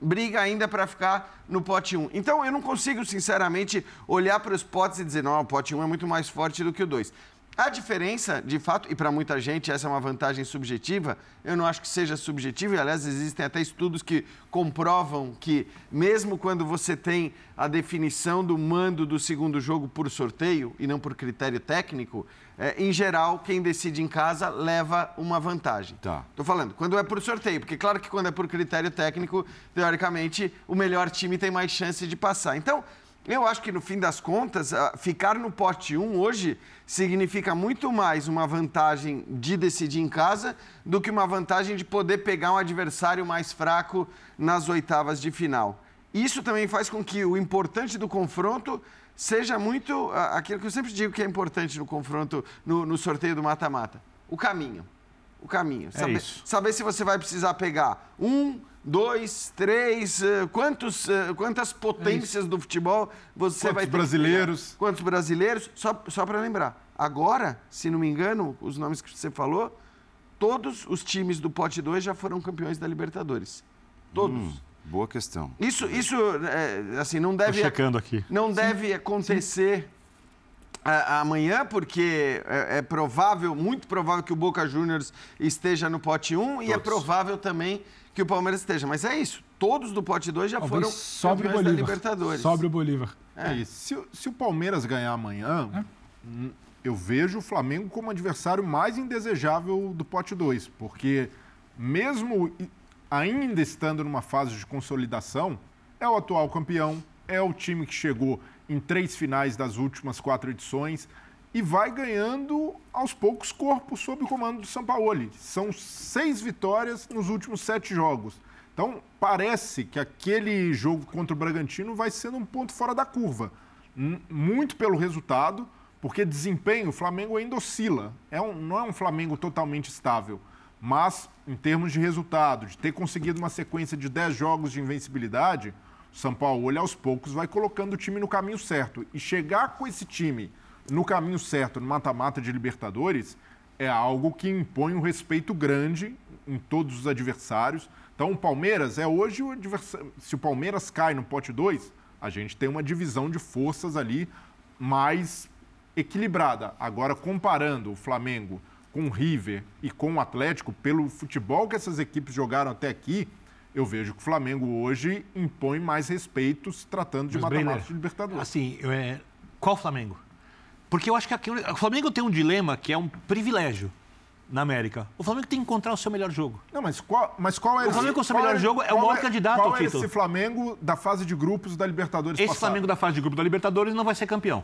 briga ainda para ficar no pote 1. Então eu não consigo, sinceramente, olhar para os potes e dizer, não, o pote 1 é muito mais forte do que o 2. A diferença, de fato, e para muita gente essa é uma vantagem subjetiva, eu não acho que seja subjetiva, e aliás existem até estudos que comprovam que, mesmo quando você tem a definição do mando do segundo jogo por sorteio e não por critério técnico, é, em geral, quem decide em casa leva uma vantagem. Tá. Tô falando, quando é por sorteio, porque claro que quando é por critério técnico, teoricamente, o melhor time tem mais chance de passar. Então, eu acho que no fim das contas, ficar no pote 1 hoje significa muito mais uma vantagem de decidir em casa do que uma vantagem de poder pegar um adversário mais fraco nas oitavas de final. isso também faz com que o importante do confronto seja muito aquilo que eu sempre digo que é importante no confronto, no, no sorteio do mata-mata: o caminho. O caminho. É saber, saber se você vai precisar pegar um, dois, três, uh, quantos, uh, quantas potências é do futebol você quantos vai ter. brasileiros? Quantos brasileiros? Só, só para lembrar. Agora, se não me engano, os nomes que você falou, todos os times do pote 2 já foram campeões da Libertadores. Todos. Hum. Boa questão. Isso, isso é, assim, não deve. Tô checando aqui. Não Sim. deve acontecer a, amanhã, porque é, é, provável, muito provável que o Boca Juniors esteja no pote 1 Todos. e é provável também que o Palmeiras esteja. Mas é isso. Todos do pote 2 já Talvez foram sobre da Libertadores. Sobre o Bolívar. É. é se, se, o Palmeiras ganhar amanhã, é. eu vejo o Flamengo como adversário mais indesejável do pote 2, porque mesmo ainda estando numa fase de consolidação, é o atual campeão, é o time que chegou em três finais das últimas quatro edições e vai ganhando aos poucos corpo sob o comando do Sampaoli. São seis vitórias nos últimos sete jogos. Então, parece que aquele jogo contra o Bragantino vai sendo um ponto fora da curva. Muito pelo resultado, porque desempenho, o Flamengo ainda oscila. É um, não é um Flamengo totalmente estável. Mas, em termos de resultado, de ter conseguido uma sequência de 10 jogos de invencibilidade, São Paulo, aos poucos, vai colocando o time no caminho certo. E chegar com esse time no caminho certo, no mata-mata de Libertadores, é algo que impõe um respeito grande em todos os adversários. Então, o Palmeiras é hoje o adversário. Se o Palmeiras cai no pote 2, a gente tem uma divisão de forças ali mais equilibrada. Agora, comparando o Flamengo com o River e com o Atlético, pelo futebol que essas equipes jogaram até aqui, eu vejo que o Flamengo hoje impõe mais respeito se tratando de matemática de Libertadores. Assim, é... qual Flamengo? Porque eu acho que o Flamengo tem um dilema que é um privilégio na América. O Flamengo tem que encontrar o seu melhor jogo. Não, mas qual, mas qual é O Flamengo com o seu melhor é, jogo é o maior é, candidato ao título. Qual é esse Flamengo da fase de grupos da Libertadores Esse passado? Flamengo da fase de grupos da Libertadores não vai ser campeão.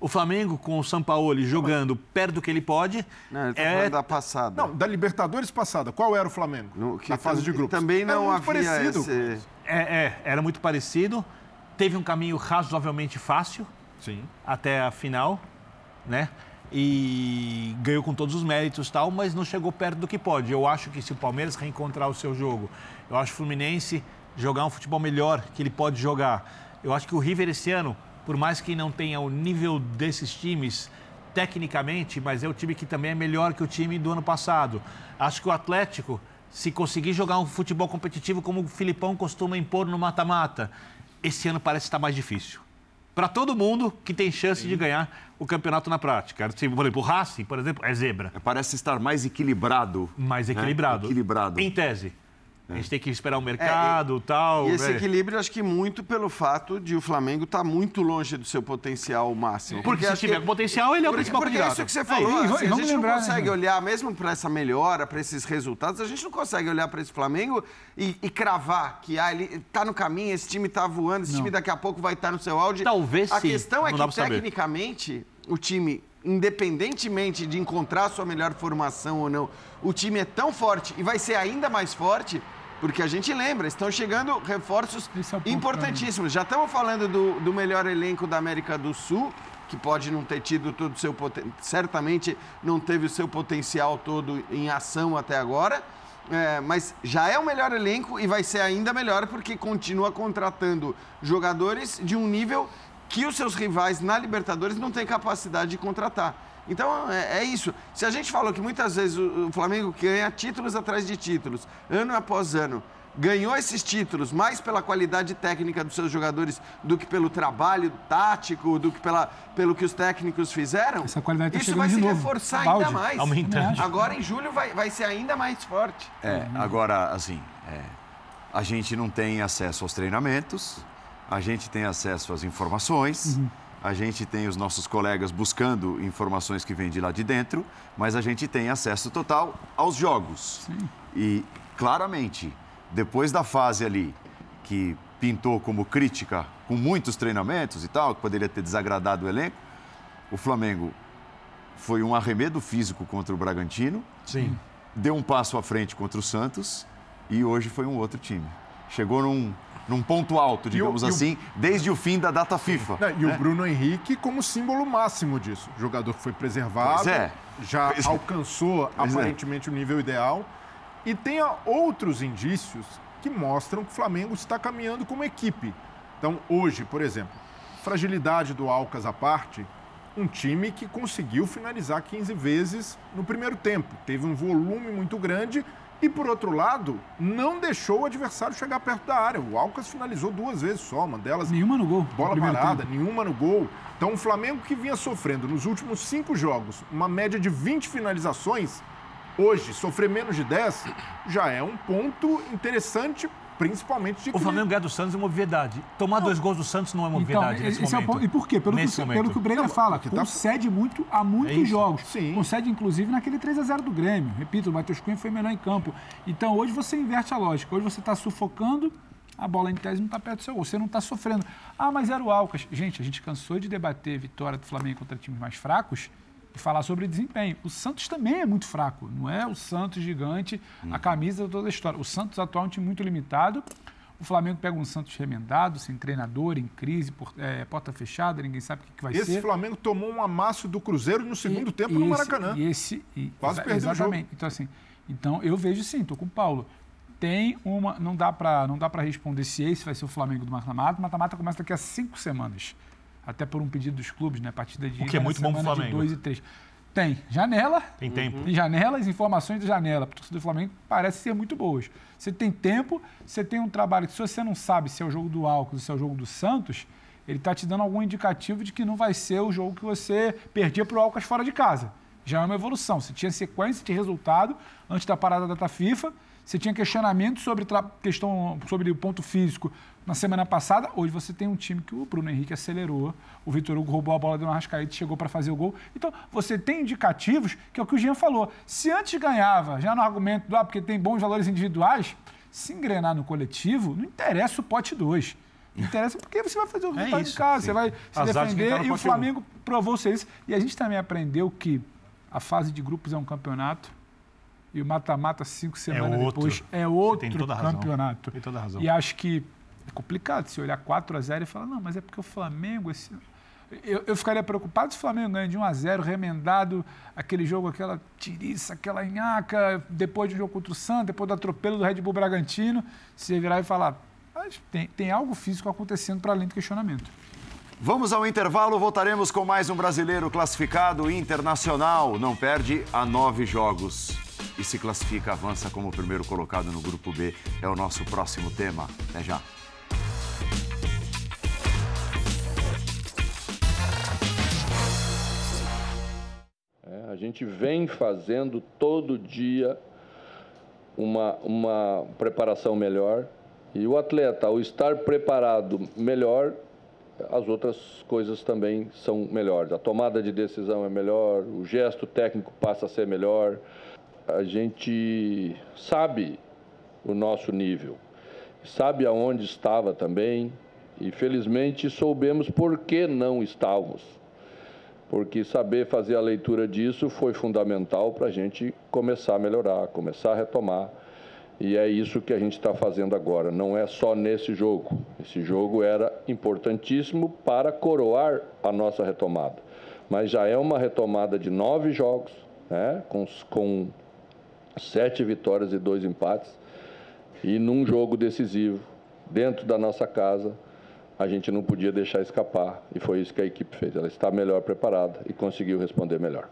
O Flamengo com o Sampaoli jogando perto do que ele pode. Não, ele tá é da passada. Não, da Libertadores passada. Qual era o Flamengo? No, que na fase de grupos. Também não havia parecido. Esse... É, é, era muito parecido. Teve um caminho razoavelmente fácil. Sim. Até a final, né? E ganhou com todos os méritos tal, mas não chegou perto do que pode. Eu acho que se o Palmeiras reencontrar o seu jogo, eu acho o Fluminense jogar um futebol melhor que ele pode jogar. Eu acho que o River esse ano por mais que não tenha o nível desses times tecnicamente, mas é o time que também é melhor que o time do ano passado. Acho que o Atlético, se conseguir jogar um futebol competitivo como o Filipão costuma impor no mata-mata, esse ano parece estar mais difícil. Para todo mundo que tem chance Sim. de ganhar o campeonato na prática. Por exemplo, o Racing, por exemplo, é zebra. Parece estar mais equilibrado. Mais equilibrado. Né? Equilibrado. Em tese. A gente tem que esperar o mercado é, tal. E esse né? equilíbrio, acho que muito pelo fato de o Flamengo estar tá muito longe do seu potencial máximo. Porque, porque se tiver que... potencial, ele é o porque, principal porque candidato. é isso que você falou. É, assim, a gente lembrar, não consegue né? olhar, mesmo para essa melhora, para esses resultados, a gente não consegue olhar para esse Flamengo e, e, cravar que ah, ele está no caminho, esse time está voando, esse não. time daqui a pouco vai estar tá no seu auge. Talvez a sim. A questão é que, tecnicamente, o time independentemente de encontrar a sua melhor formação ou não, o time é tão forte e vai ser ainda mais forte porque a gente lembra, estão chegando reforços é importantíssimos. Já estamos falando do, do melhor elenco da América do Sul, que pode não ter tido todo o seu certamente não teve o seu potencial todo em ação até agora. É, mas já é o melhor elenco e vai ser ainda melhor porque continua contratando jogadores de um nível que os seus rivais na Libertadores não têm capacidade de contratar. Então é, é, isso. Se a gente falou que muitas vezes o, o Flamengo ganha títulos atrás de títulos, ano após ano, ganhou esses títulos mais pela qualidade técnica dos seus jogadores do que pelo trabalho tático, do que pela, pelo que os técnicos fizeram. Essa qualidade tá Isso vai se novo. reforçar Balde, ainda mais. Aumentando. Agora em julho vai, vai ser ainda mais forte. É, agora, assim, é, a gente não tem acesso aos treinamentos, a gente tem acesso às informações. Uhum a gente tem os nossos colegas buscando informações que vêm de lá de dentro, mas a gente tem acesso total aos jogos. Sim. E, claramente, depois da fase ali que pintou como crítica, com muitos treinamentos e tal, que poderia ter desagradado o elenco, o Flamengo foi um arremedo físico contra o Bragantino. Sim. Deu um passo à frente contra o Santos e hoje foi um outro time. Chegou num, num ponto alto, digamos o, assim, o... desde o fim da data FIFA. Não, e né? o Bruno Henrique como símbolo máximo disso. O jogador que foi preservado, é. já pois é. alcançou é. aparentemente o nível ideal. E tem outros indícios que mostram que o Flamengo está caminhando como equipe. Então, hoje, por exemplo, fragilidade do Alcas à parte, um time que conseguiu finalizar 15 vezes no primeiro tempo. Teve um volume muito grande e, por outro lado, não deixou o adversário chegar perto da área. O Alcas finalizou duas vezes só, uma delas. Nenhuma no gol. Bola no parada, tempo. nenhuma no gol. Então, o Flamengo que vinha sofrendo nos últimos cinco jogos uma média de 20 finalizações, hoje sofrer menos de 10 já é um ponto interessante principalmente de O Flamengo ganhar do Santos é uma obviedade. Tomar não. dois gols do Santos não é uma obviedade então, nesse momento. É o... E por quê? Pelo, que, pelo que o Brega fala, tá concede tá... muito a muitos é jogos. Sim. Concede, inclusive, naquele 3 a 0 do Grêmio. Repito, o Matheus Cunha foi melhor em campo. Então, hoje você inverte a lógica. Hoje você está sufocando, a bola em tese não está perto do seu gol. Você não está sofrendo. Ah, mas era o Alcas. Gente, a gente cansou de debater vitória do Flamengo contra times mais fracos e falar sobre desempenho. O Santos também é muito fraco, não é o Santos gigante, a camisa toda a história. O Santos atual é um time muito limitado. O Flamengo pega um Santos remendado, sem treinador, em crise, por, é, porta fechada, ninguém sabe o que, que vai esse ser. Esse Flamengo tomou um amasso do Cruzeiro no segundo e, tempo no Maracanã. E esse, e, Quase perdeu exatamente. o jogo. Então, assim, então, eu vejo sim, estou com o Paulo. Tem uma. Não dá para responder se esse vai ser o Flamengo do mata-mata. O mata-mata começa daqui a cinco semanas. Até por um pedido dos clubes, né? Partida de. O que é muito bom para o Flamengo. dois e três. Tem janela. Tem tempo. Tem janelas, informações de janela para o torcedor do Flamengo parecem ser muito boas. Você tem tempo, você tem um trabalho que, se você não sabe se é o jogo do Alcos ou se é o jogo do Santos, ele está te dando algum indicativo de que não vai ser o jogo que você perdia para o Alcas fora de casa. Já é uma evolução. Você tinha sequência de resultado antes da parada da data FIFA você tinha questionamento sobre questão sobre o ponto físico na semana passada. Hoje você tem um time que o Bruno Henrique acelerou, o Vitor Hugo roubou a bola do Arrascaeta e chegou para fazer o gol. Então, você tem indicativos, que é o que o Jean falou. Se antes ganhava, já no argumento do ah, porque tem bons valores individuais, se engrenar no coletivo, não interessa o pote 2. Não interessa porque você vai fazer o é resultado é em casa, sim. você vai se Azar defender. E o Flamengo provou ser isso. E a gente também aprendeu que a fase de grupos é um campeonato e o mata-mata cinco é semanas é outro. depois é outro tem toda campeonato. Tem toda a razão. E acho que é complicado se olhar 4 a 0 e falar, não, mas é porque o Flamengo esse eu, eu ficaria preocupado se o Flamengo ganha de 1 a 0 remendado aquele jogo, aquela tiriça, aquela nhaca, depois de um jogo contra o Santos, depois do atropelo do Red Bull Bragantino, se virar e falar, tem, tem algo físico acontecendo para além do questionamento. Vamos ao intervalo, voltaremos com mais um brasileiro classificado internacional. Não perde a nove jogos e se classifica, avança como primeiro colocado no grupo B. É o nosso próximo tema. Até já. É, a gente vem fazendo todo dia uma, uma preparação melhor e o atleta, ao estar preparado melhor, as outras coisas também são melhores. A tomada de decisão é melhor, o gesto técnico passa a ser melhor, a gente sabe o nosso nível, sabe aonde estava também e felizmente soubemos por que não estávamos. Porque saber fazer a leitura disso foi fundamental para a gente começar a melhorar, começar a retomar. E é isso que a gente está fazendo agora. Não é só nesse jogo. Esse jogo era importantíssimo para coroar a nossa retomada. Mas já é uma retomada de nove jogos, né? com, com sete vitórias e dois empates. E num jogo decisivo, dentro da nossa casa, a gente não podia deixar escapar. E foi isso que a equipe fez. Ela está melhor preparada e conseguiu responder melhor.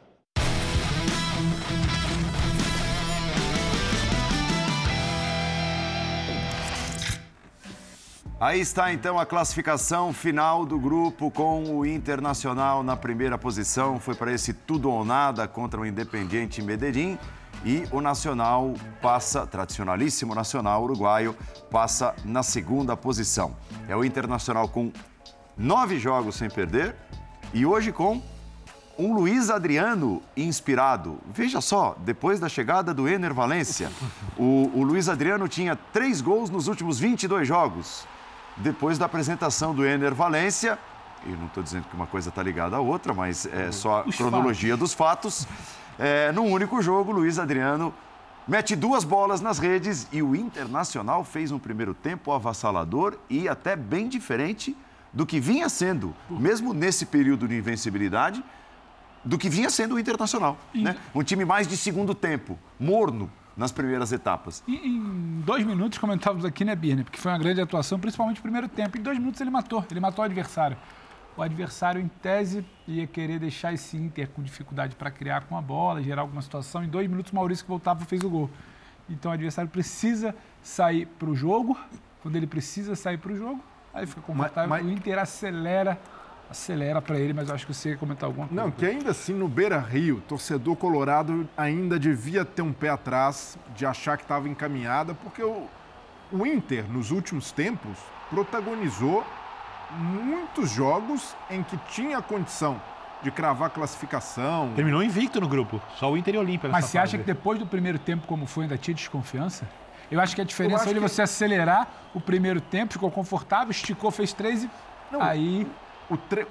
Aí está então a classificação final do grupo com o Internacional na primeira posição. Foi para esse tudo ou nada contra o Independiente Medellín. E o Nacional passa, tradicionalíssimo Nacional uruguaio, passa na segunda posição. É o Internacional com nove jogos sem perder e hoje com um Luiz Adriano inspirado. Veja só, depois da chegada do Ener Valência, o, o Luiz Adriano tinha três gols nos últimos 22 jogos. Depois da apresentação do Ener Valência, e não estou dizendo que uma coisa está ligada à outra, mas é só a cronologia dos fatos. É, num único jogo, Luiz Adriano mete duas bolas nas redes e o Internacional fez um primeiro tempo avassalador e até bem diferente do que vinha sendo, mesmo nesse período de invencibilidade, do que vinha sendo o Internacional. Né? Um time mais de segundo tempo, morno nas primeiras etapas. E, em dois minutos, comentávamos aqui, né, Birne? Porque foi uma grande atuação, principalmente no primeiro tempo. Em dois minutos ele matou, ele matou o adversário. O adversário, em tese, ia querer deixar esse Inter com dificuldade para criar com a bola, gerar alguma situação. Em dois minutos, o Maurício que voltava fez o gol. Então o adversário precisa sair para o jogo. Quando ele precisa sair para o jogo, aí fica confortável. Mas, mas... O Inter acelera acelera para ele, mas eu acho que você ia comentar alguma coisa. Não, que ainda assim no Beira Rio, torcedor colorado ainda devia ter um pé atrás de achar que estava encaminhada, porque o, o Inter, nos últimos tempos, protagonizou muitos jogos em que tinha condição de cravar classificação. Terminou invicto no grupo, só o Inter e o Olímpia. Mas você acha que depois do primeiro tempo, como foi, ainda tinha desconfiança? Eu acho que a diferença é de você acelerar o primeiro tempo, ficou confortável, esticou, fez três e Não, aí.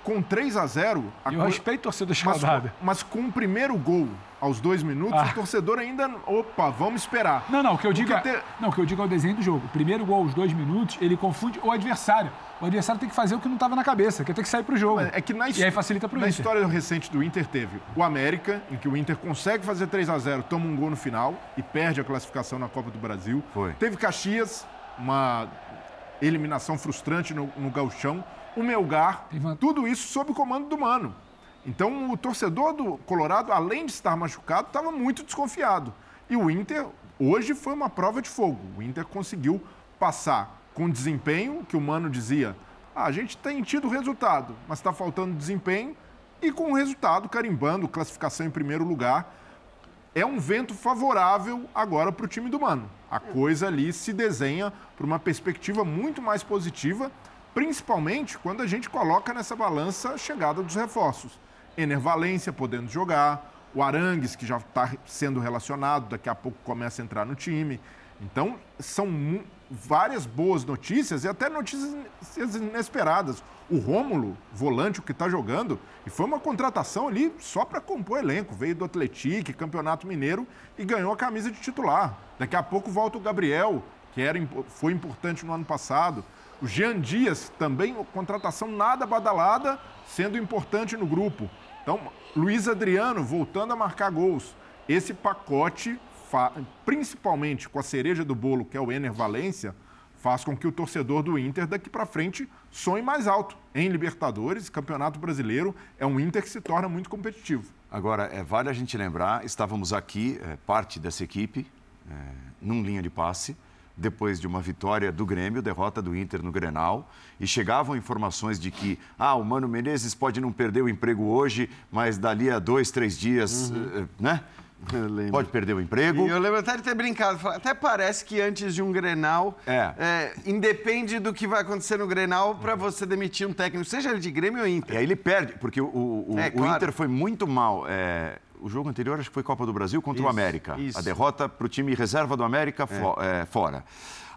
Com 3 a 0 a Eu respeito o torcedor escaldado. Mas, mas com o primeiro gol aos dois minutos, ah. o torcedor ainda. Opa, vamos esperar. Não, não, o que eu digo, é, te... não, o que eu digo é o desenho do jogo. O primeiro gol aos dois minutos, ele confunde o adversário. O adversário tem que fazer o que não estava na cabeça, que é ter que sair para o jogo. É que na e aí facilita para o Na história recente do Inter teve o América, em que o Inter consegue fazer 3 a 0 toma um gol no final e perde a classificação na Copa do Brasil. Foi. Teve Caxias, uma eliminação frustrante no, no Gauchão o Melgar, tudo isso sob o comando do Mano. Então, o torcedor do Colorado, além de estar machucado, estava muito desconfiado. E o Inter, hoje, foi uma prova de fogo. O Inter conseguiu passar com desempenho, que o Mano dizia: ah, a gente tem tido resultado, mas está faltando desempenho, e com o resultado carimbando classificação em primeiro lugar. É um vento favorável agora para o time do Mano. A coisa ali se desenha para uma perspectiva muito mais positiva principalmente quando a gente coloca nessa balança a chegada dos reforços. Ener Valência podendo jogar, o Arangues, que já está sendo relacionado, daqui a pouco começa a entrar no time. Então, são várias boas notícias e até notícias inesperadas. O Rômulo, volante, o que está jogando, e foi uma contratação ali só para compor elenco. Veio do Atlético, Campeonato Mineiro e ganhou a camisa de titular. Daqui a pouco volta o Gabriel, que era, foi importante no ano passado. O Jean Dias também, contratação nada badalada, sendo importante no grupo. Então, Luiz Adriano voltando a marcar gols. Esse pacote, principalmente com a cereja do bolo, que é o Ener Valência, faz com que o torcedor do Inter daqui para frente sonhe mais alto. Em Libertadores, Campeonato Brasileiro, é um Inter que se torna muito competitivo. Agora, é, vale a gente lembrar, estávamos aqui, é, parte dessa equipe, é, num linha de passe, depois de uma vitória do Grêmio, derrota do Inter no Grenal, e chegavam informações de que ah, o Mano Menezes pode não perder o emprego hoje, mas dali a dois, três dias, uhum. Eh, né? <laughs> Pode perder o emprego. E eu lembro até de ter brincado. Até parece que antes de um Grenal, é. É, independe do que vai acontecer no Grenal para você demitir um técnico, seja ele de Grêmio ou Inter. E aí ele perde, porque o, o, é, o claro. Inter foi muito mal. É, o jogo anterior acho que foi Copa do Brasil contra isso, o América. Isso. A derrota para o time reserva do América é. é, fora.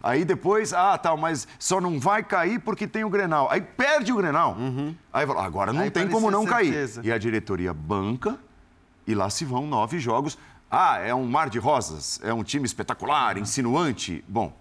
Aí depois, ah, tal, mas só não vai cair porque tem o Grenal. Aí perde o Grenal. Uhum. Aí fala, agora não Aí tem como não certeza. cair. E a diretoria banca e lá se vão nove jogos. Ah, é um mar de rosas, é um time espetacular, insinuante. Bom,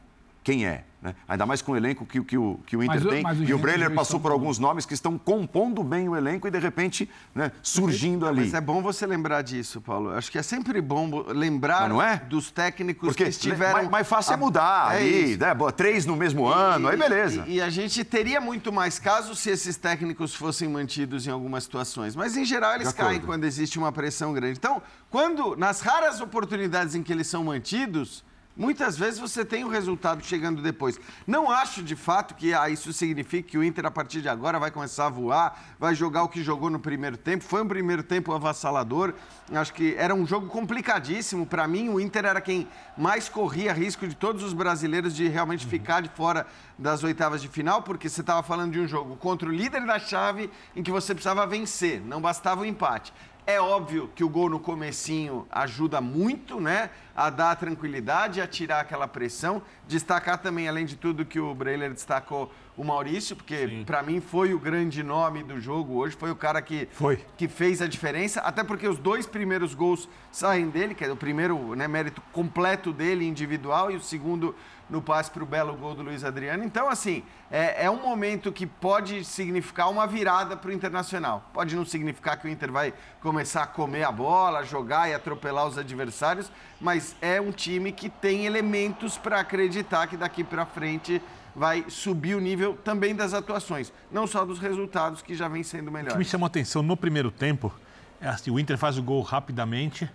quem é? Né? Ainda mais com o elenco que, que, o, que o Inter mas, tem. Mas o e o Breler passou por alguns nomes que estão compondo bem o elenco e, de repente, né, surgindo ali. Mas é bom você lembrar disso, Paulo. Acho que é sempre bom lembrar não é? dos técnicos Porque que estiveram... Mais, mais fácil é mudar é ali, né? três no mesmo e, ano, aí beleza. E, e, a gente teria muito mais casos se esses técnicos fossem mantidos em algumas situações. Mas, em geral, eles caem quando existe uma pressão grande. Então, quando, nas raras oportunidades em que eles são mantidos Muitas vezes você tem o resultado chegando depois. Não acho de fato que ah, isso signifique que o Inter, a partir de agora, vai começar a voar, vai jogar o que jogou no primeiro tempo. Foi um primeiro tempo avassalador. Acho que era um jogo complicadíssimo. Para mim, o Inter era quem mais corria risco de todos os brasileiros de realmente uhum. ficar de fora das oitavas de final, porque você estava falando de um jogo contra o líder da chave em que você precisava vencer, não bastava o empate. É óbvio que o gol no comecinho ajuda muito, né? a dar tranquilidade, a tirar aquela pressão. Destacar também, além de tudo que o Breiler destacou, o Maurício, porque para mim foi o grande nome do jogo hoje, foi o cara que, foi. que fez a diferença, até porque os dois primeiros gols saem dele, que é o primeiro né, mérito completo dele, individual, e o segundo no passe para o belo gol do Luiz Adriano. Então, assim, é, é um momento que pode significar uma virada para o Internacional. Pode não significar que o Inter vai começar a comer a bola, jogar e atropelar os adversários, mas é um time que tem elementos para acreditar que daqui para frente vai subir o nível também das atuações, não só dos resultados que já vem sendo melhores. O que me chamou a atenção no primeiro tempo é assim, o Inter faz o gol rapidamente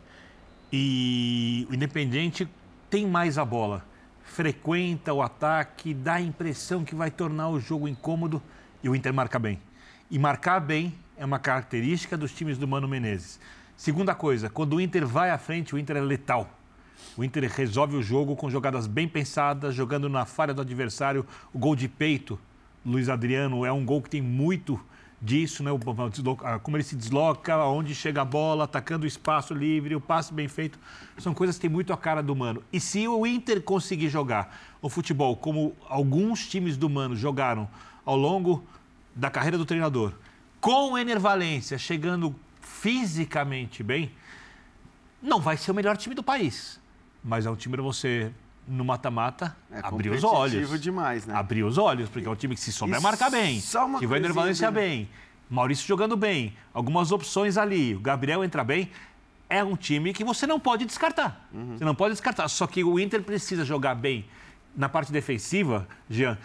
e o Independente tem mais a bola frequenta o ataque, dá a impressão que vai tornar o jogo incômodo e o Inter marca bem. E marcar bem é uma característica dos times do Mano Menezes. Segunda coisa, quando o Inter vai à frente, o Inter é letal. O Inter resolve o jogo com jogadas bem pensadas, jogando na falha do adversário. O gol de peito, Luiz Adriano, é um gol que tem muito disso, né? como ele se desloca, onde chega a bola, atacando o espaço livre, o passe bem feito. São coisas que têm muito a cara do Mano. E se o Inter conseguir jogar o futebol como alguns times do Mano jogaram ao longo da carreira do treinador, com o Ener Valência chegando fisicamente bem, não vai ser o melhor time do país. Mas é um time para você no mata-mata, é abrir os olhos. demais, né? Abrir os olhos, porque é um time que se souber marcar bem, que vai Valência bem, Maurício jogando bem, algumas opções ali, o Gabriel entra bem, é um time que você não pode descartar. Uhum. Você não pode descartar. Só que o Inter precisa jogar bem na parte defensiva, Jean.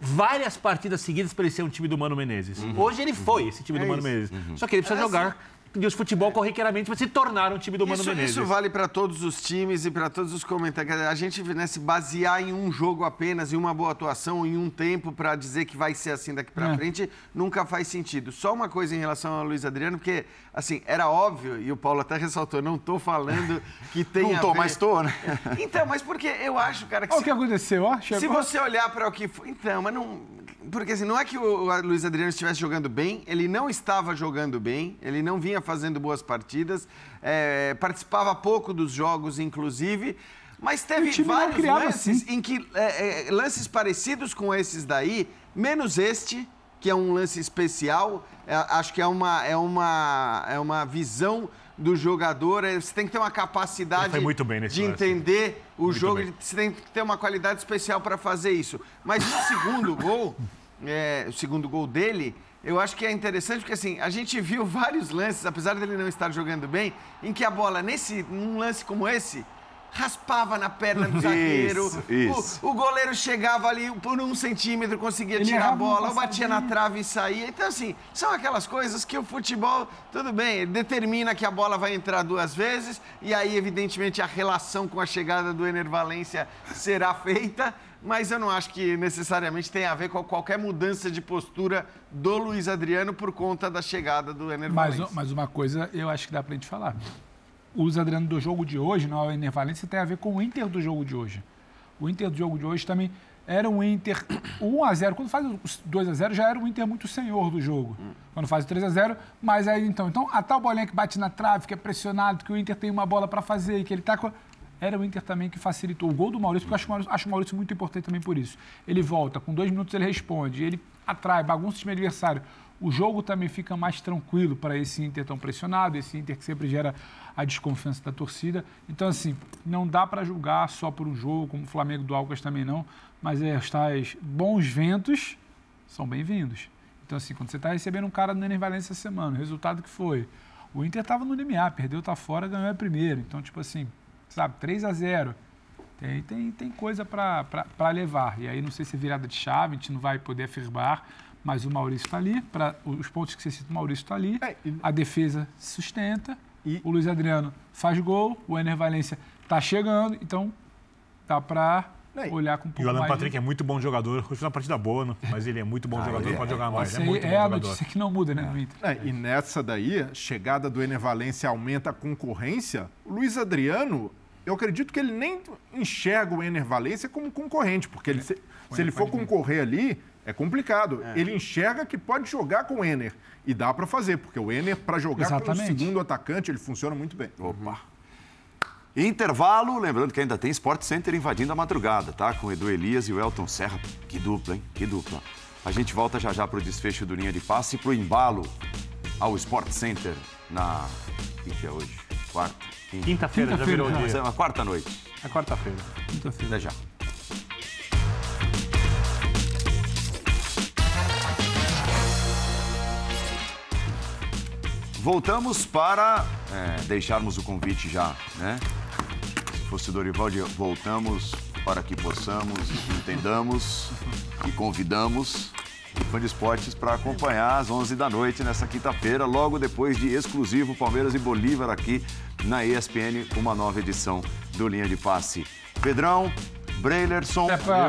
Várias partidas seguidas para ele ser um time do Mano Menezes. Uhum. Hoje ele foi uhum. esse time é do Mano isso. Menezes. Uhum. Só que ele precisa jogar de futebol corriqueiramente vai se tornar um time do Mano isso, Menezes. Isso vale para todos os times e para todos os comentários. A gente né, se basear em um jogo apenas, em uma boa atuação, em um tempo para dizer que vai ser assim daqui para é. frente, nunca faz sentido. Só uma coisa em relação ao Luiz Adriano, porque assim, era óbvio, e o Paulo até ressaltou, não estou falando <laughs> que tem Não estou, mas estou, né? <laughs> Então, mas porque eu acho, cara, que... Se, o que aconteceu, ó. Se você olhar para o que foi... Então, mas não porque assim, não é que o Luiz Adriano estivesse jogando bem, ele não estava jogando bem, ele não vinha fazendo boas partidas, é, participava pouco dos jogos, inclusive, mas teve vários lances assim. em que é, é, lances parecidos com esses daí, menos este, que é um lance especial, é, acho que é uma, é uma, é uma visão do jogador, é, você tem que ter uma capacidade de lance. entender o muito jogo, bem. você tem que ter uma qualidade especial para fazer isso. Mas no segundo <coughs> gol, é, o segundo gol dele, eu acho que é interessante porque assim, a gente viu vários lances, apesar dele não estar jogando bem, em que a bola, nesse, num lance como esse, raspava na perna do zagueiro. Isso, isso. O, o, goleiro chegava ali por um centímetro, conseguia Ele tirar a bola, ou batia na trave e saía. Então, assim, são aquelas coisas que o futebol, tudo bem, determina que a bola vai entrar duas vezes, e aí, evidentemente, a relação com a chegada do Ener Valência será feita. Mas eu não acho que necessariamente tem a ver com qualquer mudança de postura do Luiz Adriano por conta da chegada do Ener. Mas, mas uma coisa eu acho que dá pra gente falar o Luiz Adriano do jogo de hoje, não é o Ener Valência, tem a ver com o Inter do jogo de hoje. O Inter do jogo de hoje também era um Inter 1 <coughs> a 0 Quando faz o 2 a 0 já era um Inter muito senhor do jogo. Quando faz o 3 a 0 mas aí então, então a tal bolinha que bate na trave, que é pressionado, que o Inter tem uma bola para fazer, que ele tá com era o Inter também que facilitou o gol do Maurício, porque eu acho o Maurício, acho o Maurício muito importante também por isso. Ele volta, com dois minutos ele responde, ele atrai, bagunça o time adversário. O jogo também fica mais tranquilo para esse Inter tão pressionado, esse Inter que sempre gera a desconfiança da torcida. Então, assim, não dá para julgar só por um jogo, como o Flamengo do Alcas também não, mas é, os tais bons ventos são bem-vindos. Então, assim, quando você está recebendo um cara no Enem Valência essa semana, o resultado que foi? O Inter estava no limiar, perdeu, tá fora, ganhou a primeira. Então, tipo assim, sabe, 3 a 0 tem, tem, tem coisa para levar. E aí, não sei se é virada de chave, a gente não vai poder afirmar, mas o Maurício está ali, para os pontos que você cita, o Maurício está ali, é, e... a defesa sustenta, e... O Luiz Adriano faz gol, o Ener Valência está chegando, então dá para olhar com um pouco mais. E o Alan Patrick de... é muito bom jogador, foi uma partida boa, né? mas ele é muito bom ah, jogador, é, pode jogar mais. É, muito é bom a jogador. notícia que não muda, né, no Inter. É, e nessa daí, chegada do Ener Valência aumenta a concorrência. O Luiz Adriano, eu acredito que ele nem enxerga o Ener Valência como concorrente, porque ele, se, se ele for concorrer ali, é complicado. É. Ele enxerga que pode jogar com o Ener. E dá para fazer, porque o Ener, para jogar Exatamente. como segundo atacante, ele funciona muito bem. Opa! Intervalo, lembrando que ainda tem Sport Center invadindo a madrugada, tá? Com Edu Elias e o Elton Serra. Que dupla, hein? Que dupla. A gente volta já já para o desfecho do linha de passe e para o embalo ao Sport Center na. O que é hoje? Quarta? Quinta-feira, Quinta já virou dia. É uma quarta noite. É quarta-feira. Quinta-feira. Até já. Voltamos para é, deixarmos o convite já, né? Se fosse o Dorival, voltamos para que possamos, entendamos e convidamos fã de esportes para acompanhar às 11 da noite nessa quinta-feira, logo depois de exclusivo Palmeiras e Bolívar aqui na ESPN, uma nova edição do Linha de Passe. Pedrão, Breilerson, é pra...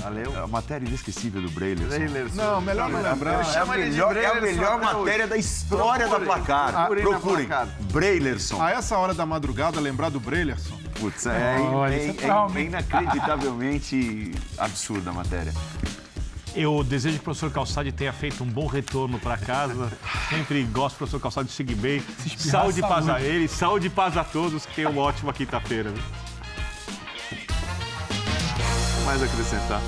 Valeu. É a matéria inesquecível do Breilerson. Breilerson. Não, melhor não lembrar. É a melhor, é a melhor matéria da história da placar. Ah, procurem. Placar. Breilerson. A essa hora da madrugada, lembrar do Breilerson? Putz, é, é, é, é inacreditavelmente absurda a matéria. Eu desejo que o professor Calçade tenha feito um bom retorno para casa. Sempre gosto do professor Calçade de seguir bem. Saúde e paz a ele, saúde e paz a todos. Que tenham uma ótima quinta-feira mais acrescentar.